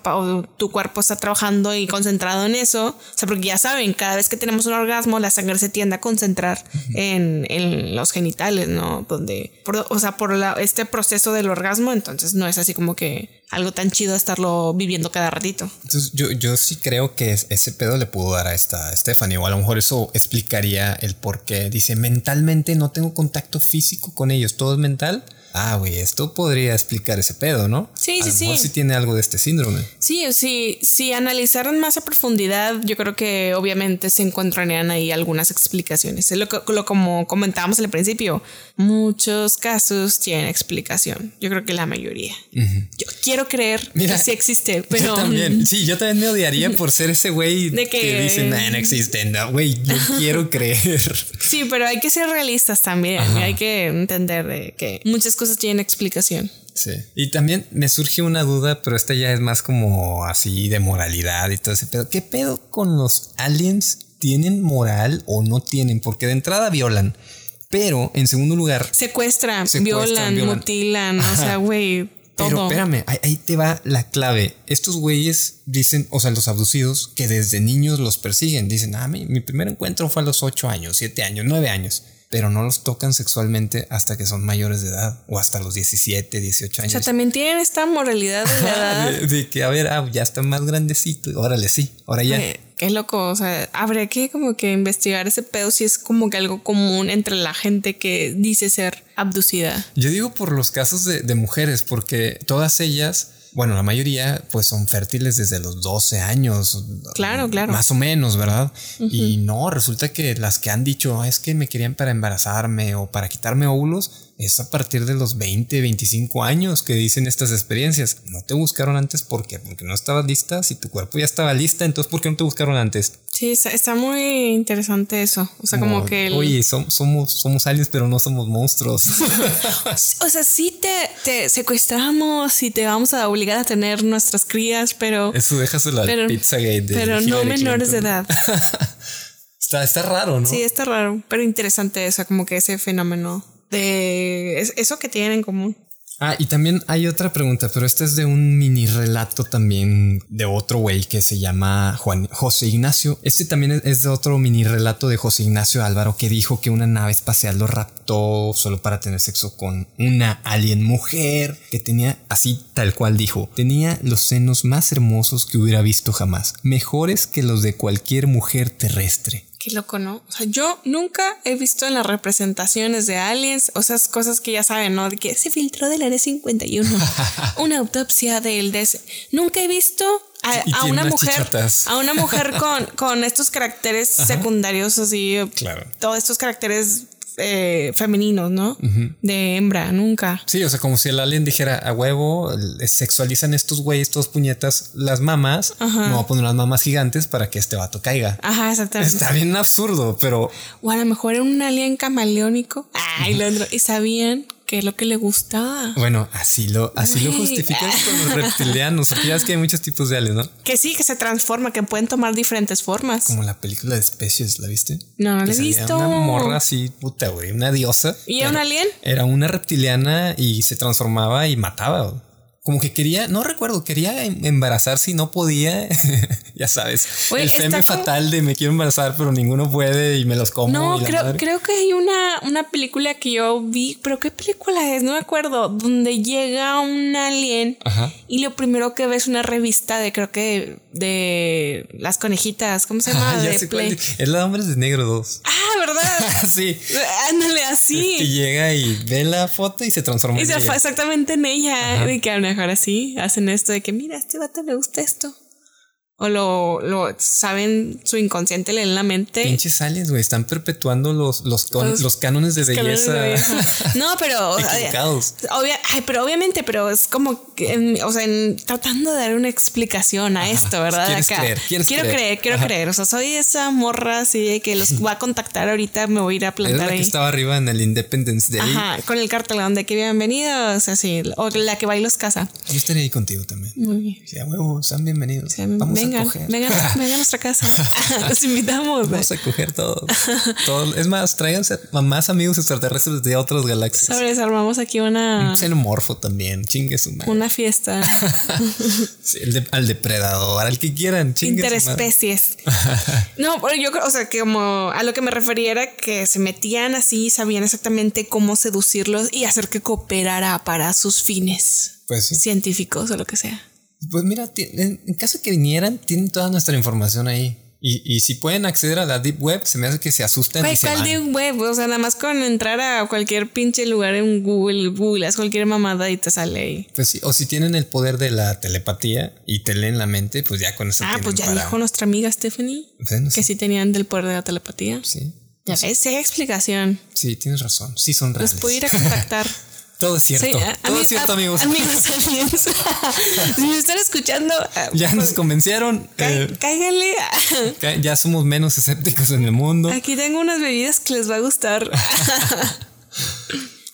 tu cuerpo está trabajando y concentrado en eso. O sea, porque ya saben, cada vez que tenemos un orgasmo, la sangre se tiende a concentrar en, en los genitales, ¿no? Donde, por- o sea, por la- este proceso del orgasmo, entonces no es así como que algo tan chido estarlo viviendo cada ratito. Yo, yo sí creo que es- ese pedo le pudo dar a esta Stephanie, o a lo mejor eso explicaría el por qué. Dice, mentalmente no tengo contacto físico con ellos, todo es mental. Ah, güey, esto podría explicar ese pedo, ¿no? Sí, a sí, lo mejor sí. sí tiene algo de este síndrome. Sí, sí, si analizaran más a profundidad, yo creo que obviamente se encontrarían ahí algunas explicaciones. Es lo, lo como comentábamos al principio, muchos casos tienen explicación. Yo creo que la mayoría. Yo quiero creer Mira, que sí existe, pero yo también, sí, yo también me odiaría por ser ese güey que, que- dice, nah, no existen, no, güey, yo quiero creer. sí, pero hay que ser realistas también. Hay que entender de que muchas cosas tienen explicación. Sí. Y también me surge una duda, pero esta ya es más como así de moralidad y todo ese pedo. ¿Qué pedo con los aliens? ¿Tienen moral o no tienen? Porque de entrada violan. Pero en segundo lugar, Secuestran, Secuestran, violan, violan. mutilan, o sea, güey, todo. Pero espérame, ahí, ahí te va la clave. Estos güeyes dicen, o sea, los abducidos, que desde niños los persiguen. Dicen, ah, mi, mi primer encuentro fue a los 8 años, 7 años, 9 años. Pero no los tocan sexualmente hasta que son mayores de edad o hasta los 17, 18 o años. sea, también tienen esta moralidad de la edad. de, de que, a ver, ah, ya está más grandecito. Órale, sí, ahora ya. Eh, Qué loco, o sea, habría que como que investigar ese pedo si es como que algo común entre la gente que dice ser abducida. Yo digo por los casos de, de mujeres, porque todas ellas, bueno, la mayoría, pues son fértiles desde los 12 años. Claro, claro. Más o menos, ¿verdad? Y no, resulta que las que han dicho, "Ah, es que me querían para embarazarme o para quitarme óvulos, es a partir de los 20, 25 años que dicen estas experiencias. No te buscaron antes, ¿por qué? Porque no estabas lista. Si tu cuerpo ya estaba lista, entonces ¿por qué no te buscaron antes? Sí, está, está muy interesante eso. O sea, como, que el- Oye, som- somos, somos aliens, pero no somos monstruos. O sea, sí te, te secuestramos y te vamos a obligar a tener nuestras crías, pero, Eso déjaselo al pero, Pizzagate. de pero no menores de edad. Está, está raro, ¿no? Sí, está raro, pero interesante eso, como que ese fenómeno de es- eso que tienen en común. Ah, y también hay otra pregunta, pero este es de un mini relato también de otro güey que se llama Juan José Ignacio. Este también es de otro mini relato de José Ignacio Álvaro que dijo que una nave espacial lo raptó solo para tener sexo con una alien mujer que tenía así tal cual dijo. Tenía los senos más hermosos que hubiera visto jamás, mejores que los de cualquier mujer terrestre. Qué loco, ¿no? O sea, yo nunca he visto en las representaciones de aliens, o esas cosas que ya saben, ¿no? De que se filtró del área 51, una autopsia del DS. Nunca he visto a, una mujer, chichotas. a una mujer con, con estos caracteres secundarios, así, Claro. todos estos caracteres eh, femeninos, ¿no? De hembra, nunca. Sí, o sea, como si el alien dijera a huevo, sexualizan estos güeyes, estos puñetas, las mamas, me voy a poner unas mamas gigantes para que este vato caiga. Ajá, exactamente. Está bien absurdo, pero O a lo mejor era un alien camaleónico. Ay, Leandro. Y sabían qué es lo que le gustaba. bueno, así lo, así lo Güey. justifican con los reptilianos, porque ya ves que hay muchos tipos de aliens, ¿no? Que sí, que se transforma, que pueden tomar diferentes formas. Como la película de especies, ¿la viste? No, no la he visto. Una morra así, puta, güey, una diosa. ¿Y era un alien? Era una reptiliana y se transformaba y mataba. Como que quería, no recuerdo, quería em- embarazarse y no podía. ya sabes, Oye, el como- fatal de me quiero embarazar, pero ninguno puede y me los como. No, creo, creo que hay una, una película que yo vi, pero ¿qué película es? No me acuerdo, donde llega un alien Ajá. y lo primero que ve es una revista de, creo que de las conejitas, ¿cómo se llama? Ah, ya de sé cuál Play. es. Es la Hombres de Negro 2. Ah, ¿verdad? sí. Ándale Y así. llega y ve la foto y se transforma Y en se ella. exactamente en ella, de mejor así hacen esto de que mira, este vato le gusta esto. O lo, lo saben, su inconsciente le en la mente. Pinches aliens, güey, están perpetuando los, los, con- Los- los cánones de belleza. de belleza. No, pero. o sea, Equivocados. obvia- ay, pero obviamente, pero es como que, en- o sea, en- tratando de dar una explicación a esto, ¿verdad? Quieres creer, quieres quiero creer. creer, quiero Ajá. creer. O sea, soy esa morra así de que los va a contactar ahorita, me voy a ir a plantar la que estaba arriba en el Independence Day. Ajá, con el cartelón de que bienvenidos, así, o la que va y los casa. Yo estaré ahí contigo también. Muy bien. Sí, a huevo, sean bienvenidos. O sea, Vamos vengan, a vengan, vengan a nuestra casa. Los invitamos. Vamos a coger todos. Todos- Es más, tráiganse a más amigos extraterrestres de otras galaxias. Sabes, armamos aquí una, Un xenomorfo también. Chingue su madre. una fiesta. Sí, el de- al depredador, al que quieran. Chingue su madre. Interespecies. No, pero yo creo, o sea, que como a lo que me refería era que se metían así, sabían exactamente cómo seducirlos y hacer que cooperara para sus fines Pues sí. científicos o lo que sea. Pues mira, en, caso que vinieran, tienen toda nuestra información ahí. Y, y si pueden acceder a la Deep Web, se me hace que se asustan Güey, ¿cuál de un web? O sea, nada más con entrar a cualquier pinche lugar en Google, Google, haz cualquier mamada y te sale ahí. Pues sí, o si tienen el poder de la telepatía y te leen la mente, pues ya con eso Ah, pues ya para- dijo nuestra amiga Stephanie Bueno, que sí, sí tenían del poder de la telepatía. sí. Ya ves, sí hay explicación. Sí, tienes razón. Sí son reales. Los puedo ir a contactar. Todo es cierto. Sí, Todo es cierto, a- amigos. Amigos, aliens. si me están escuchando, ah, ya pues, nos convencieron. cá- eh, ya somos menos escépticos en el mundo. Aquí tengo unas bebidas que les va a gustar.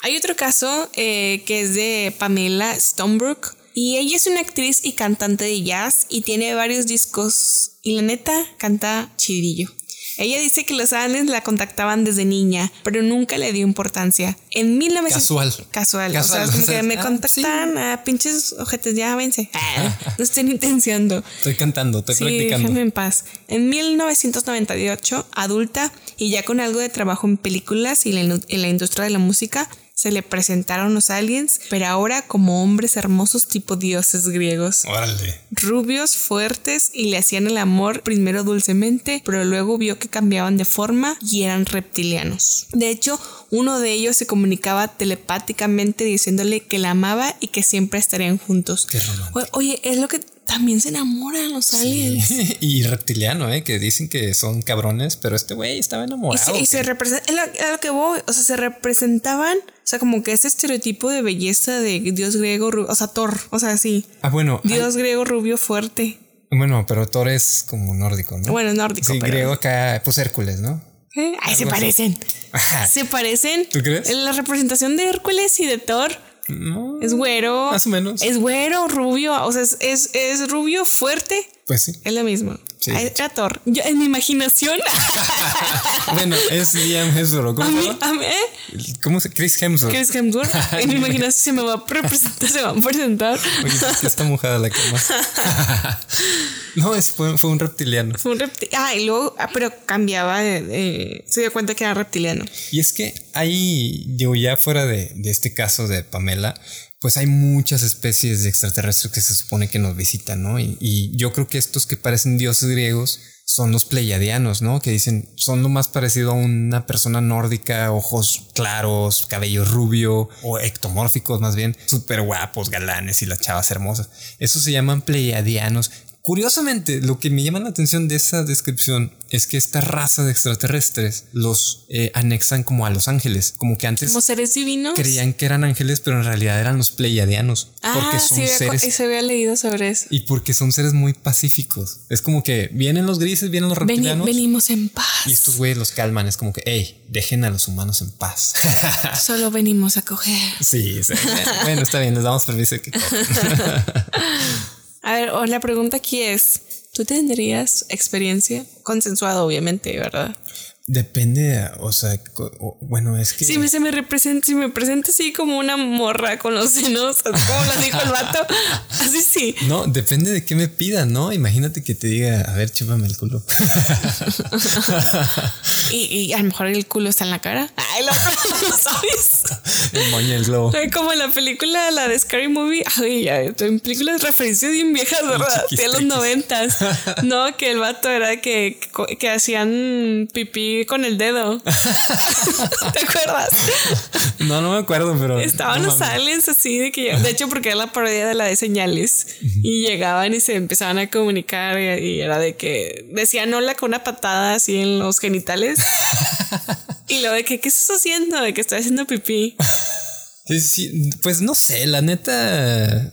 Hay otro caso eh, que es de Pamela Stonebrook. Y ella es una actriz y cantante de jazz y tiene varios discos. Y la neta, canta chidillo. Ella dice que los aliens la contactaban desde niña, pero nunca le dio importancia. En 1900... Casual. Casual. Casual, O sea, como que me ah, contactan a pinches ojetes, ya vence. Ah, no estén intenciando. Estoy cantando, estoy Sí, practicando. déjame en paz. En 1998, adulta y ya con algo de trabajo en películas y la en la industria de la música, se le presentaron los aliens, pero ahora como hombres hermosos tipo dioses griegos. Órale. Rubios, fuertes y le hacían el amor primero dulcemente, pero luego vio que cambiaban de forma y eran reptilianos. De hecho, uno de ellos se comunicaba telepáticamente diciéndole que la amaba y que siempre estarían juntos. Qué. O- Oye, es lo que también se enamoran los aliens. y reptiliano, ¿eh? Que dicen que son cabrones, pero este güey estaba Y enamorado. se, y se representa, es lo, es lo que voy, o sea, se representaban, o sea, como que ese estereotipo de belleza de dios griego, o sea, Thor, o sea, sí, ah, bueno. dios griego rubio fuerte. bueno, pero Thor es como nórdico, ¿no? Bueno, nórdico, Sí, pero- griego acá, pues Hércules, ¿no? ¿Eh? Ay, se parecen. Ajá. Se parecen. ¿Tú crees? En la representación de Hércules y de Thor No, es güero. Más o menos. Es güero, rubio, o sea, es, es, es rubio fuerte. Pues sí. Es lo mismo. Sí. Thor. Yo, en mi imaginación, bueno, es Liam Hemsworth. a ¿Cómo mí, a mí, ¿eh? ¿Cómo se Chris Hemsworth. Chris Hemsworth, en mi imaginación se me va a representar, se va a presentar. Oye, está mojada la cama. no, es, fue, fue un reptiliano. Fue un repti- Ah, y luego, ah, pero cambiaba de, de- se dio cuenta que era reptiliano. Y es que hay, digo, ya fuera de, de este caso de Pamela, pues hay muchas especies de extraterrestres que se supone que nos visitan, ¿no? Y, yo creo que estos que parecen dioses griegos son los pleiadianos, ¿no? Que dicen, son lo más parecido a una persona nórdica, ojos claros, cabello rubio o ectomórficos más bien, súper guapos, galanes y las chavas hermosas. Esos se llaman pleiadianos. Curiosamente, lo que me llama la atención de esa descripción es que esta raza de extraterrestres los eh, anexan como a los ángeles, como que antes Como seres divinos. creían que eran ángeles, pero en realidad eran los pleiadianos, Ah, porque son sí, seres se había leído sobre eso. y porque son seres muy pacíficos. Es como que vienen los grises, vienen los Veni- reptilianos venimos en paz. y estos güeyes los calman. Es como que, hey, dejen a los humanos en paz. Solo venimos a coger. sí, sí. bueno, está bien, les damos permiso de que A ver, la pregunta aquí es, ¿tú tendrías experiencia? Consensuado, obviamente, ¿verdad? Depende, o sea, bueno, es que. Si me, se me representa, si me presenta así como una morra con los senos, como lo dijo el vato, así sí. No, depende de qué me pidan, ¿no? Imagínate que te diga, a ver, chúpame el culo. y, a lo mejor el culo está en la cara. Ay, lo sabes. el moño, el globo. Como en la película, la de Scary Movie. Ay, ya, en películas de referencia bien viejas, ¿verdad? De los noventas. No, que el vato era que, que hacían pipí con el dedo. ¿Te acuerdas? No, no me acuerdo, pero. Estaban los aliens así de que. De hecho, porque era la parodia de la de señales. Y llegaban y se empezaban a comunicar. Y, era de que decían hola con una patada así en los genitales. y lo de que, ¿qué estás haciendo? De que estoy haciendo pipí. Sí, sí, pues no sé, la neta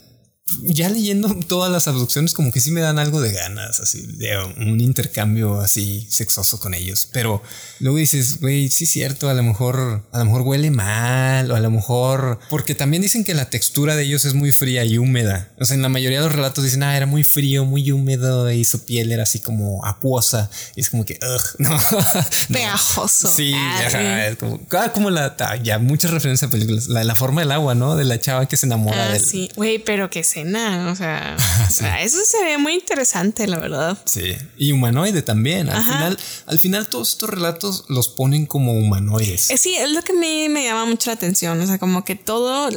ya leyendo todas las abducciones, como que sí me dan algo de ganas, así, de un intercambio así sexoso con ellos. Pero luego dices, güey, sí es cierto, a lo mejor, a lo mejor huele mal, o a lo mejor, porque también dicen que la textura de ellos es muy fría y húmeda. O sea, en la mayoría de los relatos dicen, ah, era muy frío, muy húmedo, y su piel era así como acuosa. Y es como que, ugh, no. Pegajoso. Sí, es como, ah, como la, ya muchas referencias a películas, la, la forma del agua, ¿no? De la chava que se enamora ah, de Sí, güey, pero que se o sea, eso se ve muy interesante, la verdad. Sí, y humanoide también. Al final, al final todos estos relatos los ponen como humanoides. Eh, sí, es lo que a mí me llama mucho la atención, o sea, como que todo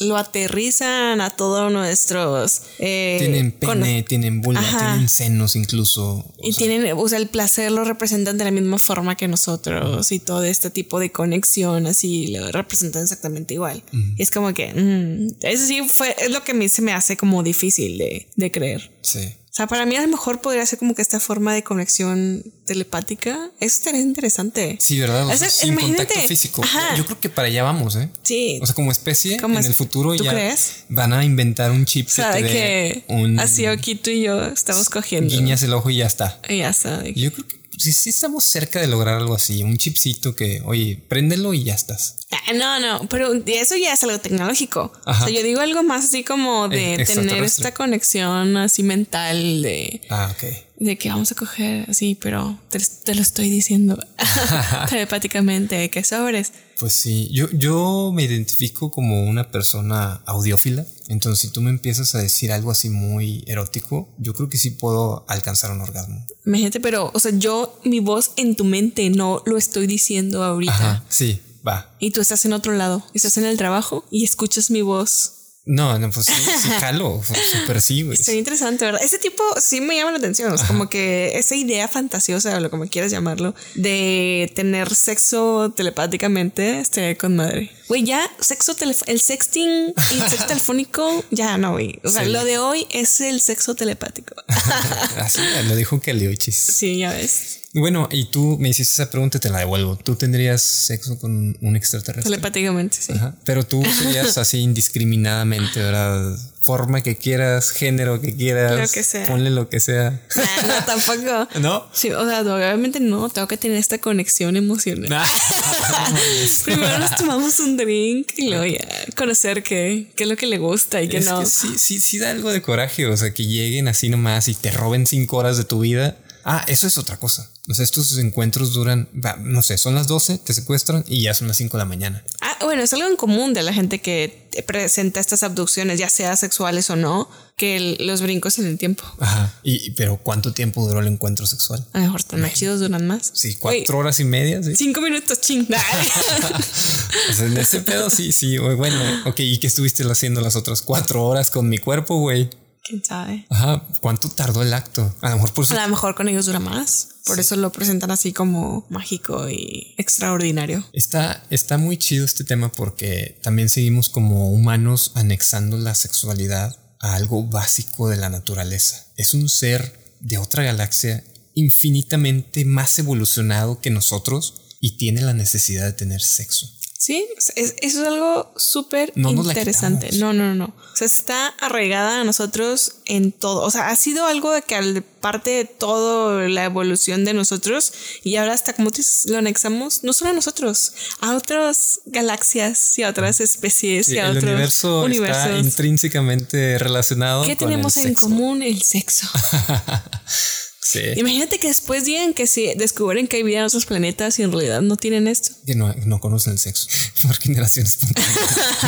lo aterrizan a todos nuestros. Eh, tienen pene, tienen vulva, tienen senos incluso. Y tienen, o sea, el placer lo representan de la misma forma que nosotros y todo este tipo de conexión así lo representan exactamente igual. es como que, mm, eso sí fue, es lo que a mí se me hace como difícil de, de creer. Sí. O sea, para mí a lo mejor podría ser como que esta forma de conexión telepática. Eso estaría interesante. Sí, ¿verdad? O sea, sin contacto físico. Yo creo que para allá vamos, ¿eh? Sí. O sea, como especie, en el futuro ya van a inventar un chip que, te que un, así aquí tú y yo estamos cogiendo. Guiñas el ojo y ya está. Y ya está. Yo creo que sí, sí estamos cerca de lograr algo así, un chipcito que, oye, préndelo y ya estás. Ah, no, no, pero eso ya es algo tecnológico. O sea, yo digo algo más así como de eh, tener esta conexión así mental de... Ah, ok. De que vamos a coger así, pero te, lo estoy diciendo telepáticamente, que sobres. Pues sí, yo, yo me identifico como una persona audiófila. Entonces, si tú me empiezas a decir algo así muy erótico, yo creo que sí puedo alcanzar un orgasmo. Imagínate, pero, o sea, yo, mi voz en tu mente no lo estoy diciendo ahorita. Ajá, sí, va. Y tú estás en otro lado, estás en el trabajo y escuchas mi voz no, no, pues sí, jalo, súper sí, güey. Sería interesante, ¿verdad? Ese tipo sí me llama la atención. Es como que esa idea fantasiosa, o lo como quieras llamarlo, de tener sexo telepáticamente, estaría con madre. Güey, ya sexo el sexting y el sexo telefónico, ya no, güey. O sea, lo de hoy es el sexo telepático. Así lo dijo Keliochis. Sí, ya ves. Bueno, y tú me hiciste esa pregunta y te la devuelvo. ¿Tú tendrías sexo con un extraterrestre? Telepáticamente, sí. Pero tú serías así indiscriminadamente, ¿verdad? Forma que quieras, género que quieras. Lo que sea. Ponle lo que sea. no, tampoco. ¿No? Sí, o sea, obviamente no. Tengo que tener esta conexión emocional. Primero nos tomamos un drink y luego ya conocer qué, qué es lo que le gusta y qué no. sí, sí, sí da algo de coraje. O sea, que lleguen así nomás y te roben cinco horas de tu vida Ah, eso es otra cosa. O sea, estos encuentros duran, no sé, son las 12, te secuestran y ya son las 5 de la mañana. Ah, bueno, es algo en común de la gente que presenta estas abducciones, ya sea sexuales o no, que los brincos en el tiempo. Ajá. Y, pero ¿cuánto tiempo duró el encuentro sexual? A lo mejor tan más chidos duran más. Sí, cuatro horas y media. ¿sí? Cinco minutos, ching. o sea, en ese pedo sí, sí. Bueno, ok, ¿y qué estuviste haciendo las otras cuatro horas con mi cuerpo, güey? ¿Quién sabe? Ajá, ¿cuánto tardó el acto? A lo mejor por A lo mejor con ellos dura más. Por eso lo presentan así como mágico y extraordinario. Está, está muy chido este tema porque también seguimos como humanos anexando la sexualidad a algo básico de la naturaleza. Es un ser de otra galaxia infinitamente más evolucionado que nosotros y tiene la necesidad de tener sexo. Sí, eso es algo súper interesante. No, no, no. O sea, está arraigada a nosotros en todo. O sea, ha sido algo de que al parte de toda la evolución de nosotros y ahora hasta como lo anexamos no solo a nosotros, a otras galaxias y a otras especies y a otros universo universos. Está intrínsecamente relacionado. ¿Qué tenemos en común? El sexo. Sí. Imagínate que después digan que si descubren que hay vida en otros planetas y en realidad no tienen esto. Que no, no conocen el sexo por generación espontánea.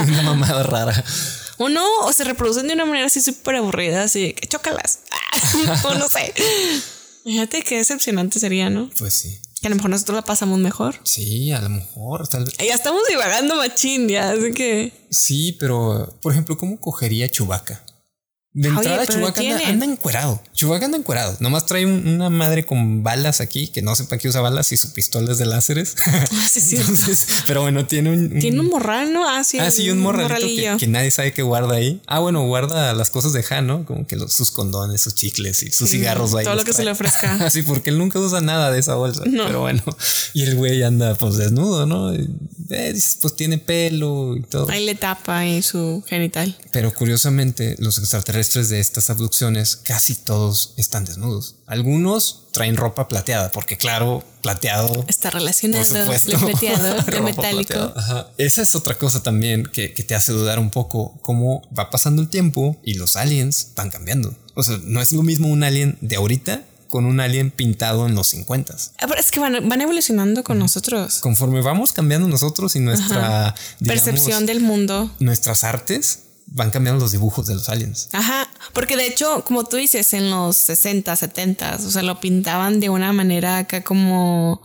Una mamada rara. O no, o se reproducen de una manera así súper aburrida, así que chócalas. o no sé. Imagínate qué decepcionante sería, ¿no? Pues sí. Que a lo mejor nosotros la pasamos mejor. Sí, a lo mejor, tal vez. Ya estamos divagando machín, ya, así que. Sí, pero, por ejemplo, ¿cómo cogería Chubaca? De entrada, Chewbacca anda, anda encuerado. Chewbacca anda encuerado. Nomás trae un- una madre con balas aquí, que no sepa que usa balas y su pistola es de láseres. sí, es cierto. Entonces, pero bueno, tiene un... un- Tiene un morral, ¿no? Ah, sí. Ah, sí, un morralito que, que nadie sabe que guarda ahí. Ah, bueno, guarda las cosas de Han, ¿no? Como que los- sus condones, sus chicles y sus Sí, cigarros ahí. todo lo que se trae. le ofrezca. Así, porque él nunca usa nada de esa bolsa. No. Pero bueno, y el güey anda pues desnudo, ¿no? Eh, pues tiene pelo y todo. Ahí le tapa ahí su genital. Pero curiosamente, los extraterrestres de estas abducciones casi todos están desnudos. Algunos traen ropa plateada, porque claro, plateado. Está Por relacionado. supuesto. Lo plateado, Ropa metálico. plateada. Esa es otra cosa también que, que te hace dudar un poco cómo va pasando el tiempo y los aliens van cambiando. O sea, no es lo mismo un alien de ahorita con un alien pintado en los 50. Ah, pero es que van, van evolucionando con nosotros. Conforme vamos cambiando nosotros y nuestra digamos, Percepción del mundo. nuestras artes, van cambiando los dibujos de los aliens. Ajá, porque de hecho, como tú dices, en los 60, 70, o sea, lo pintaban de una manera acá como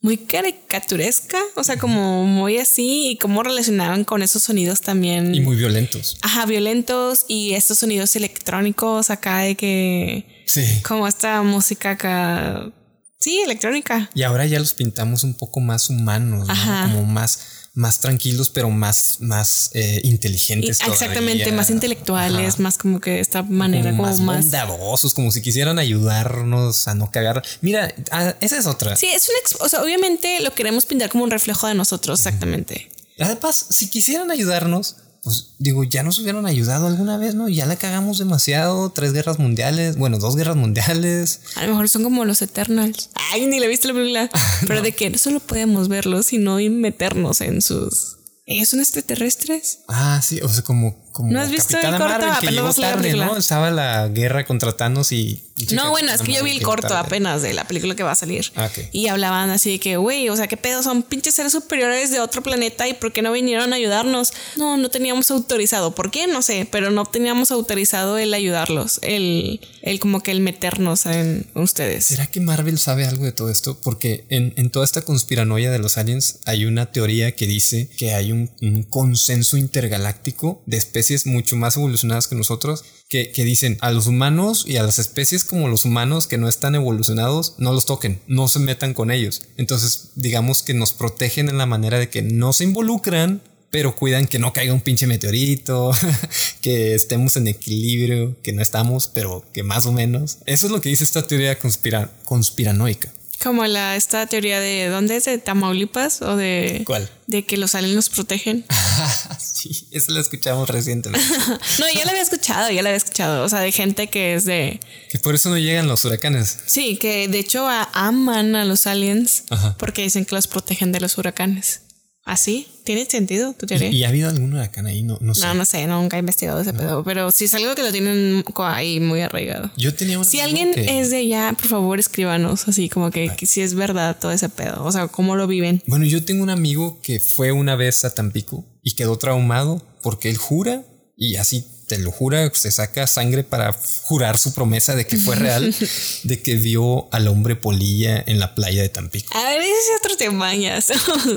muy caricaturesca, o sea, como muy así, y cómo relacionaban con esos sonidos también. Y muy violentos. Ajá, violentos y estos sonidos electrónicos acá de que, Sí. como esta música acá, sí, electrónica. Y ahora ya los pintamos un poco más humanos, ¿no? Ajá. como más, más tranquilos, pero más, más eh, inteligentes. exactamente, todavía. más intelectuales, Ajá. más como que esta manera como, más, más... bondadosos, como si quisieran ayudarnos a no cagar. Mira, ah, esa es otra. Sí, es un... O sea, obviamente lo queremos pintar como un reflejo de nosotros, exactamente. Además, si quisieran ayudarnos, pues digo, ya nos hubieran ayudado alguna vez, ¿no? Ya la cagamos demasiado, tres guerras mundiales, bueno, dos guerras mundiales. A lo mejor son como los Eternals. Ay, ni le viste la película. Pero de que no solo podemos verlos, sino meternos en sus. ¿Ellos son extraterrestres? Ah, sí, o sea, como, como ¿No has visto el corto? Marvel, que llegó tarde. ¿no? Estaba la guerra contra Thanos y... No, bueno, es que yo vi el corto tarde. apenas de la película que va a salir. Ah. Y hablaban así de que, güey, o sea, ¿qué pedo? Son pinches seres superiores de otro planeta y ¿por qué no vinieron a ayudarnos? No, no teníamos autorizado. ¿Por qué? No sé, pero no teníamos autorizado el ayudarlos, el, el como que el meternos en ustedes. ¿Será que Marvel sabe algo de todo esto? Porque en, en toda esta conspiranoia de los aliens hay una teoría que dice que hay un, un consenso intergaláctico de especies mucho más evolucionadas que nosotros que, que dicen a los humanos y a las especies como los humanos que no están evolucionados no los toquen, no se metan con ellos. Entonces digamos que nos protegen en la manera de que no se involucran pero cuidan que no caiga un pinche meteorito, que estemos en equilibrio, que no estamos, pero que más o menos. Eso es lo que dice esta teoría conspira- conspiranoica. Como la esta teoría de ¿dónde es? de Tamaulipas o de ¿Cuál? de que los aliens nos protegen. sí, eso lo escuchamos recientemente. No, ya la había escuchado, ya la había escuchado, o sea, de gente que es de que por eso no llegan los huracanes. Sí, que de hecho aman a los aliens Ajá. porque dicen que los protegen de los huracanes. ¿Así? ¿Tiene sentido tu teoría? ¿Y ha habido algún huracán ahí? No, no sé. no, no sé, nunca he investigado ese pedo, pero sí es algo que lo tienen ahí muy arraigado. Yo tenía Si alguien que- es de allá, por favor escríbanos, así como que, que si es verdad todo ese pedo, o sea, cómo lo viven. Bueno, yo tengo un amigo que fue una vez a Tampico y quedó traumado porque él jura y así te lo jura, se saca sangre para jurar su promesa de que fue real, de que vio al hombre polilla en la playa de Tampico. A ver, ese es otro tema ya.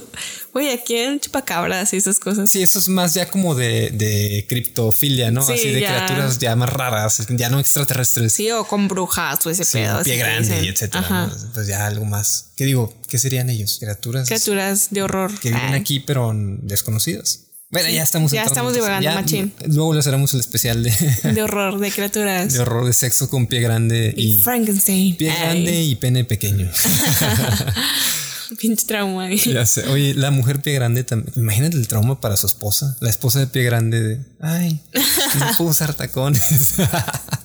Oye, aquí en chupacabras y esas cosas. Sí, eso es más ya como de, de criptofilia, ¿no? Sí, así de ya. criaturas ya más raras, ya no extraterrestres. Sí, o con brujas o ese Sí, pedo. pie grande y etcétera. ¿no? Pues ya algo más. ¿Qué digo? ¿Qué serían ellos? Criaturas Criaturas de horror. que viven Ay. aquí pero desconocidas. Bueno, ya estamos ya estamos divagando, machín. Luego les haremos el especial de, De horror, de criaturas. de horror de sexo con pie grande y, y, Frankenstein. pie Ay, grande y pene pequeño. Pinche trauma. ahí. ya sé. Oye, la mujer pie grande también. Imagínate el trauma para su esposa. La esposa de pie grande de ay, no puedo usar tacones.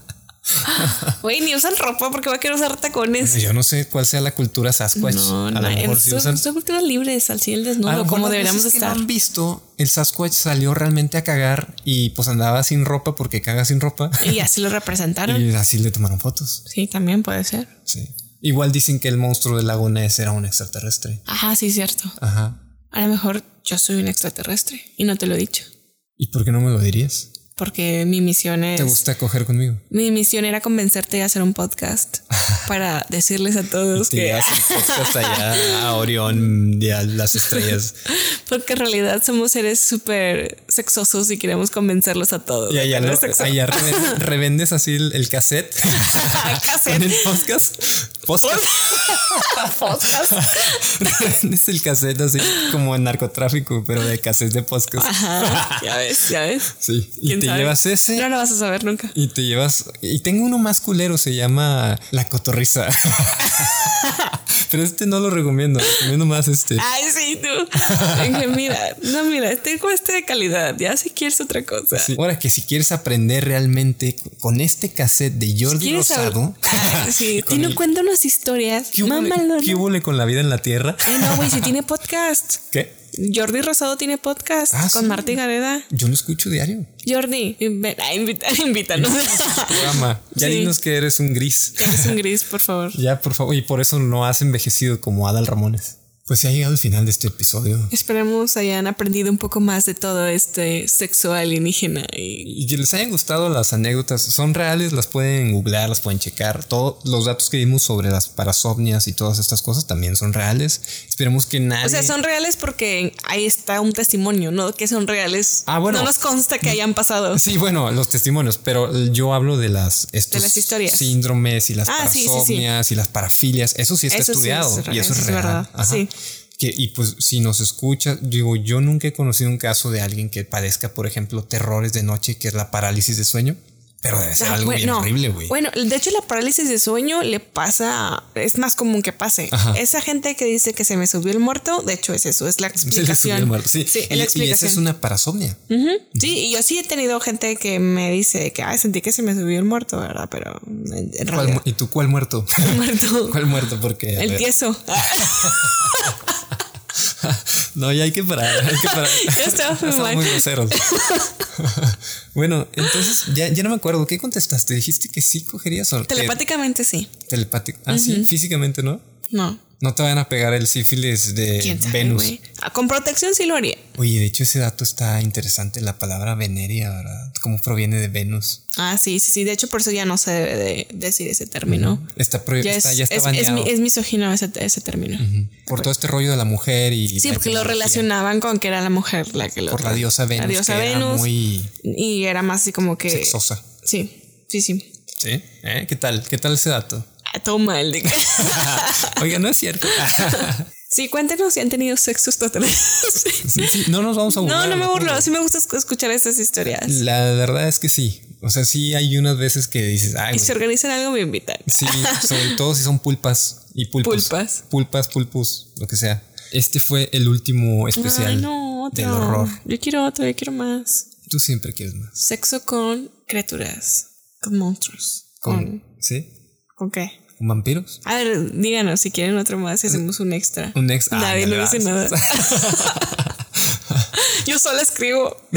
Güey, ni usan ropa porque va a querer usar tacones. Yo no sé cuál sea la cultura Sasquatch. No, a no, lo mejor son, usan. son culturas libres, al cielo A lo desnudo, como deberíamos veces que no estar. han visto, el Sasquatch salió realmente a cagar y pues andaba sin ropa porque caga sin ropa. Y así lo representaron. Y así le tomaron fotos. Sí, también puede ser. Sí. Igual dicen que el monstruo del lago Ness era un extraterrestre. Ajá, sí, cierto. Ajá. A lo mejor yo soy un extraterrestre y no te lo he dicho. ¿Y por qué no me lo dirías? Porque mi misión es. ¿Te gusta coger conmigo? Mi misión era convencerte de hacer un podcast para decirles a todos que. podcast allá a Orión y a las estrellas. Porque en realidad somos seres súper sexosos y queremos convencerlos a todos. Y allá, lo- allá reven- revendes así el, el cassette. Cassette. Con el podcast. Podcast. Podcast. revendes el cassette así como en narcotráfico, pero de cassette de podcast. Ajá, ya ves, ya ves. Sí. Y ¿Quién te sabe? llevas ese. No lo vas a saber nunca. Y te llevas. Y tengo uno más culero, se llama La Cotorriza. Pero este no lo recomiendo. Recomiendo más este. Ay, sí, tú. Dije, mira, no, mira, este de calidad. Ya si quieres otra cosa. Sí. Ahora que si quieres aprender realmente con este cassette de Jordi. Rosado. Ah, sí, con tiene el- cuenta unas historias. ¿Qué hubo le- Mamalona. ¿Qué hubo le con la vida en la tierra? Ay, no, güey, si tiene podcast. ¿Qué? Jordi Rosado tiene podcast Ah, con sí. Marta y Gareda. Yo lo escucho diario. Jordi, ven, invita, invítanos. Programa. Ya Sí. dinos que eres un gris. Eres un gris, por favor. Ya, por favor. Y por eso no has envejecido como Adal Ramones. Pues se ha llegado el final de este episodio. Esperemos hayan aprendido un poco más de todo este sexo alienígena y Y que les hayan gustado las anécdotas, son reales, las pueden googlear, las pueden checar. Todos los datos que dimos sobre las parasomnias y todas estas cosas también son reales. Esperemos que nadie. O sea, son reales porque ahí está un testimonio, no que son reales. Ah, bueno. No nos consta que hayan pasado. Sí, bueno, los testimonios, pero yo hablo de las estos De las historias. síndromes y las Ah, sí, sí, sí. parasomnias y las parafilias. Eso sí está Eso estudiado es y eso, es es real. verdad, Ajá. sí. Que, y pues si nos escucha, digo, yo nunca he conocido un caso de alguien que padezca, por ejemplo, terrores de noche, que es la parálisis de sueño. Pero debe ser Ah, algo bien bueno, horrible, güey. Bueno, de hecho la parálisis de sueño le pasa, es más común que pase. Ajá. Esa gente que dice que se me subió el muerto, de hecho es eso, es la Se le subió explicación. el muerto. Sí, sí es y, la y explicación. esa es una parasomnia. Ujú. Sí, y yo sí he tenido gente que me dice que Ay, sentí que se me subió el muerto, ¿verdad? Pero en, ¿Cuál ¿Y tú cuál muerto? muerto. ¿Cuál muerto? Porque El tieso. No, ya hay que parar. Hay que parar. Estaba muy Estamos mal. muy groseros. bueno, entonces ya, ya no me acuerdo. ¿Qué contestaste? ¿Dijiste que sí cogerías o te- Telepáticamente sí. telepático? Ah, sí, físicamente no. No. No te van a pegar el sífilis de ¿Quién sabe, Venus. Ah, Con protección sí lo haría. Oye, de hecho ese dato está interesante, la palabra veneria, ¿verdad? ¿Cómo proviene de Venus? Ah, sí, sí, sí. De hecho, por eso ya no se debe de decir ese término. Está, pro- Ya está, es, ya está es, es, es misógino ese, ese término. por todo este rollo de la mujer y Sí, porque lo relacionaban con que era la mujer la que lo. por la diosa Venus, La diosa que era Venus. muy Y era más así como que. sexosa. Sí, sí, sí. ¿Sí? ¿Eh? ¿Qué tal? ¿Qué tal ese dato? Mal. de que- Oiga, no es cierto. sí, cuéntenos si han tenido sexo extraterrestres. Sí, sí, no nos vamos a burlar. no, no me burlo. Sí me gusta esc- escuchar esas historias. La verdad es que sí. O sea, sí hay unas veces que dices, ay, Y si organizan algo, me invitan. Sí, sobre todo si son pulpas y pulpos. Pulpas. Pulpas, pulpus, lo que sea. Este fue el último especial Ay, no, otro. del horror. Yo quiero otro, yo quiero más. Tú siempre quieres más. Sexo con criaturas. Con monstruos. ¿Con, Con. ¿Sí? ¿Con qué? ¿Con vampiros? A ver, díganos si quieren otro más y hacemos un extra. Un ex. ah, Nadie no dice nada. Yo sola escribo.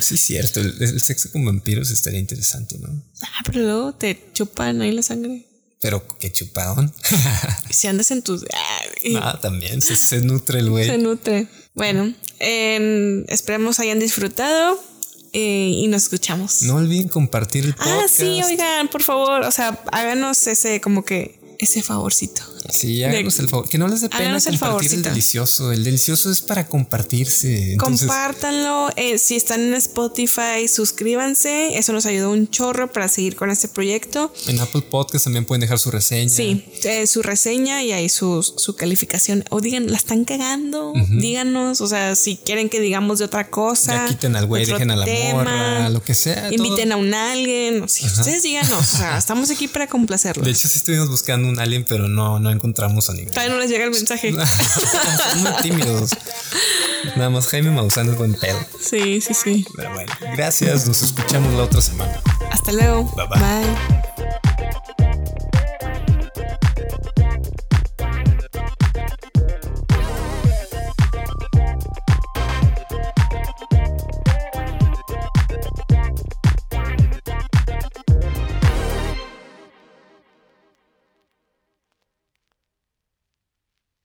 Sí, cierto. El, el sexo con vampiros estaría interesante, ¿no? ah, pero luego te chupan ahí la sangre. Pero qué chupadón. Si andas en tus. Nada, también se, se nutre el güey. se nutre. Bueno, em, esperemos hayan disfrutado eh, y nos escuchamos. No olviden compartir el podcast. ah, sí, oigan, por favor. O sea, háganos ese, como que, ese favorcito. Sí, háganos el favor. Que no les dé pena el compartir el favorcito. delicioso. El delicioso es para compartirse. Entonces, Compártanlo. eh, si están en Spotify, suscríbanse. Eso nos ayuda un chorro para seguir con este proyecto. en Apple Podcast también pueden dejar su reseña. Sí, eh, su reseña y ahí su, su calificación. O digan, la están cagando. Díganos, o sea, si quieren que digamos de otra cosa. Ya quiten al güey, dejen a la tema, morra, lo que sea. todo. Inviten a un alien. o sea, ustedes díganos. O sea, estamos aquí para complacerlos. De hecho, sí estuvimos buscando un alien, pero no, no encontramos a ninguno. Todavía no les llega el mensaje. Son muy tímidos. Nada más Jaime Maussan es buen pedo. Sí, sí, sí. Pero bueno, gracias. Nos escuchamos la otra semana. Hasta luego. Bye, bye. bye.